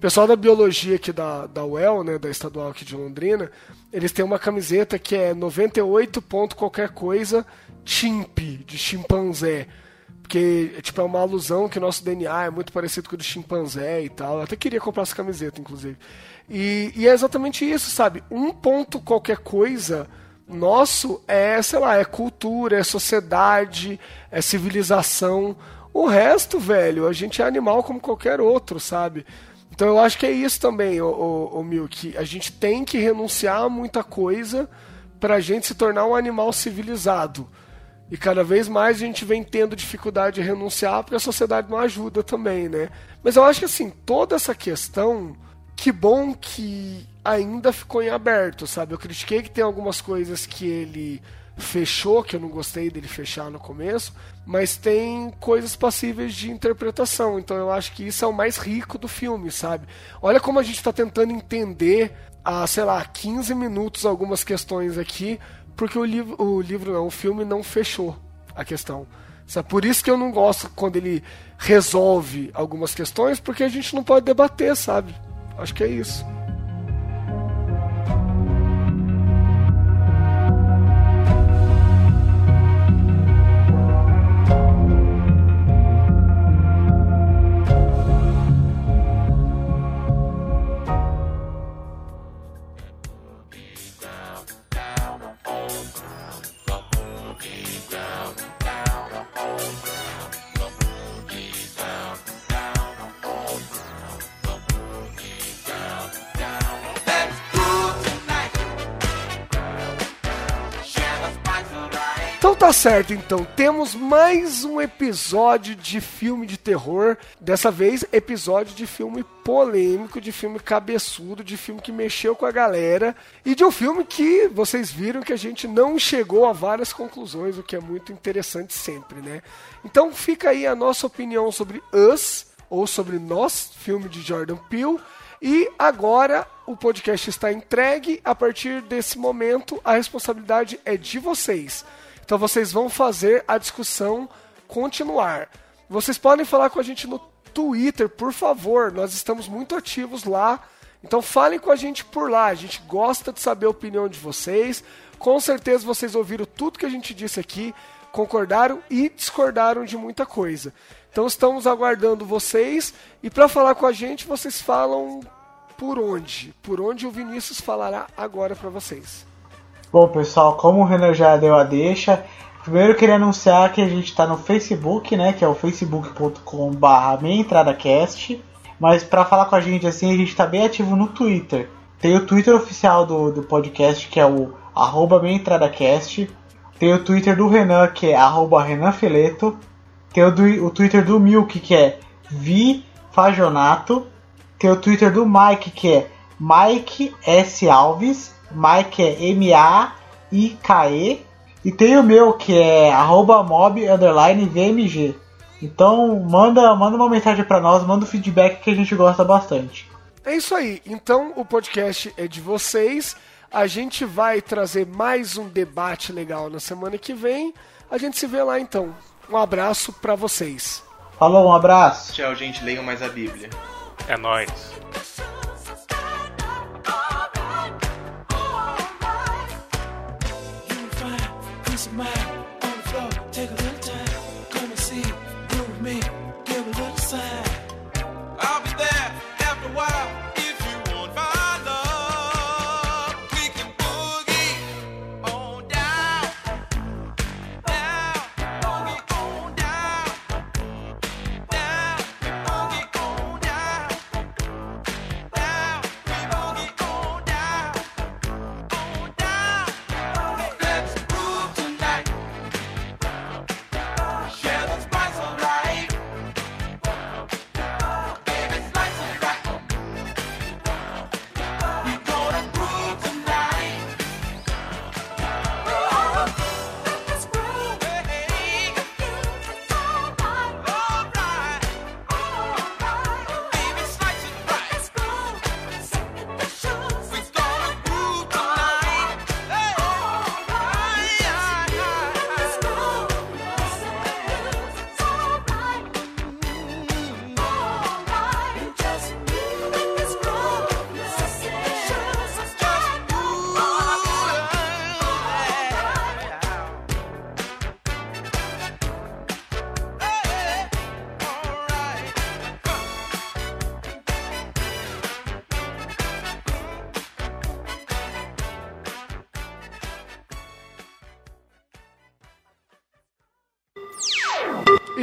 pessoal da biologia aqui da, da UEL, né, da estadual aqui de Londrina, eles têm uma camiseta que é 98 ponto qualquer coisa chimp, de chimpanzé. Porque, tipo, é uma alusão que o nosso DNA é muito parecido com o do chimpanzé e tal. Eu até queria comprar essa camiseta, inclusive. E, e é exatamente isso, sabe? Um ponto qualquer coisa nosso é, sei lá, é cultura, é sociedade, é civilização. O resto, velho, a gente é animal como qualquer outro, sabe? Então eu acho que é isso também, o, o, o Milk. A gente tem que renunciar a muita coisa pra gente se tornar um animal civilizado. E cada vez mais a gente vem tendo dificuldade de renunciar porque a sociedade não ajuda também, né? Mas eu acho que assim, toda essa questão, que bom que ainda ficou em aberto, sabe? Eu critiquei que tem algumas coisas que ele fechou, que eu não gostei dele fechar no começo, mas tem coisas passíveis de interpretação. Então eu acho que isso é o mais rico do filme, sabe? Olha como a gente está tentando entender há, sei lá, 15 minutos algumas questões aqui, porque o livro, o livro não, o filme não fechou a questão. Sabe? Por isso que eu não gosto quando ele resolve algumas questões, porque a gente não pode debater, sabe? Acho que é isso. Certo, então temos mais um episódio de filme de terror. Dessa vez, episódio de filme polêmico, de filme cabeçudo, de filme que mexeu com a galera e de um filme que vocês viram que a gente não chegou a várias conclusões, o que é muito interessante sempre, né? Então fica aí a nossa opinião sobre Us ou sobre Nós, filme de Jordan Peele. E agora o podcast está entregue. A partir desse momento, a responsabilidade é de vocês. Então vocês vão fazer a discussão continuar. Vocês podem falar com a gente no Twitter, por favor. Nós estamos muito ativos lá. Então falem com a gente por lá. A gente gosta de saber a opinião de vocês. Com certeza vocês ouviram tudo que a gente disse aqui, concordaram e discordaram de muita coisa. Então estamos aguardando vocês e para falar com a gente, vocês falam por onde? Por onde o Vinícius falará agora para vocês. Bom, pessoal, como o Renan já deu a deixa, primeiro eu queria anunciar que a gente está no Facebook, né, que é o facebook.com.br meientradacast, mas para falar com a gente assim, a gente está bem ativo no Twitter. Tem o Twitter oficial do, do podcast, que é o arroba meientradacast, tem o Twitter do Renan, que é arroba renanfeleto, tem o, do, o Twitter do Milk, que é vifajonato, tem o Twitter do Mike, que é Mike S. Alves, Mike é M-A-I-K-E. E tem o meu que é arroba mob underline VMG. Então manda, manda uma mensagem para nós, manda um feedback que a gente gosta bastante. É isso aí. Então o podcast é de vocês. A gente vai trazer mais um debate legal na semana que vem. A gente se vê lá então. Um abraço para vocês. Falou, um abraço. Tchau, gente. Leiam mais a Bíblia. É nóis.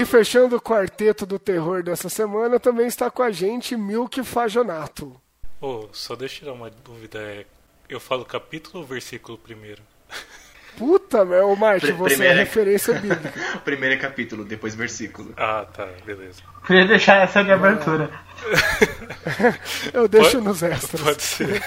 Fechando o quarteto do terror dessa semana, também está com a gente Milk Fajonato. Ô, só deixa eu tirar uma dúvida. É, eu falo capítulo ou versículo primeiro? Puta, meu, Marte, Pri- você é primeira- referência bíblica. Primeiro é capítulo, depois versículo. Ah, tá, beleza. Queria deixar essa de abertura. Eu deixo Pode- nos extras. Pode ser.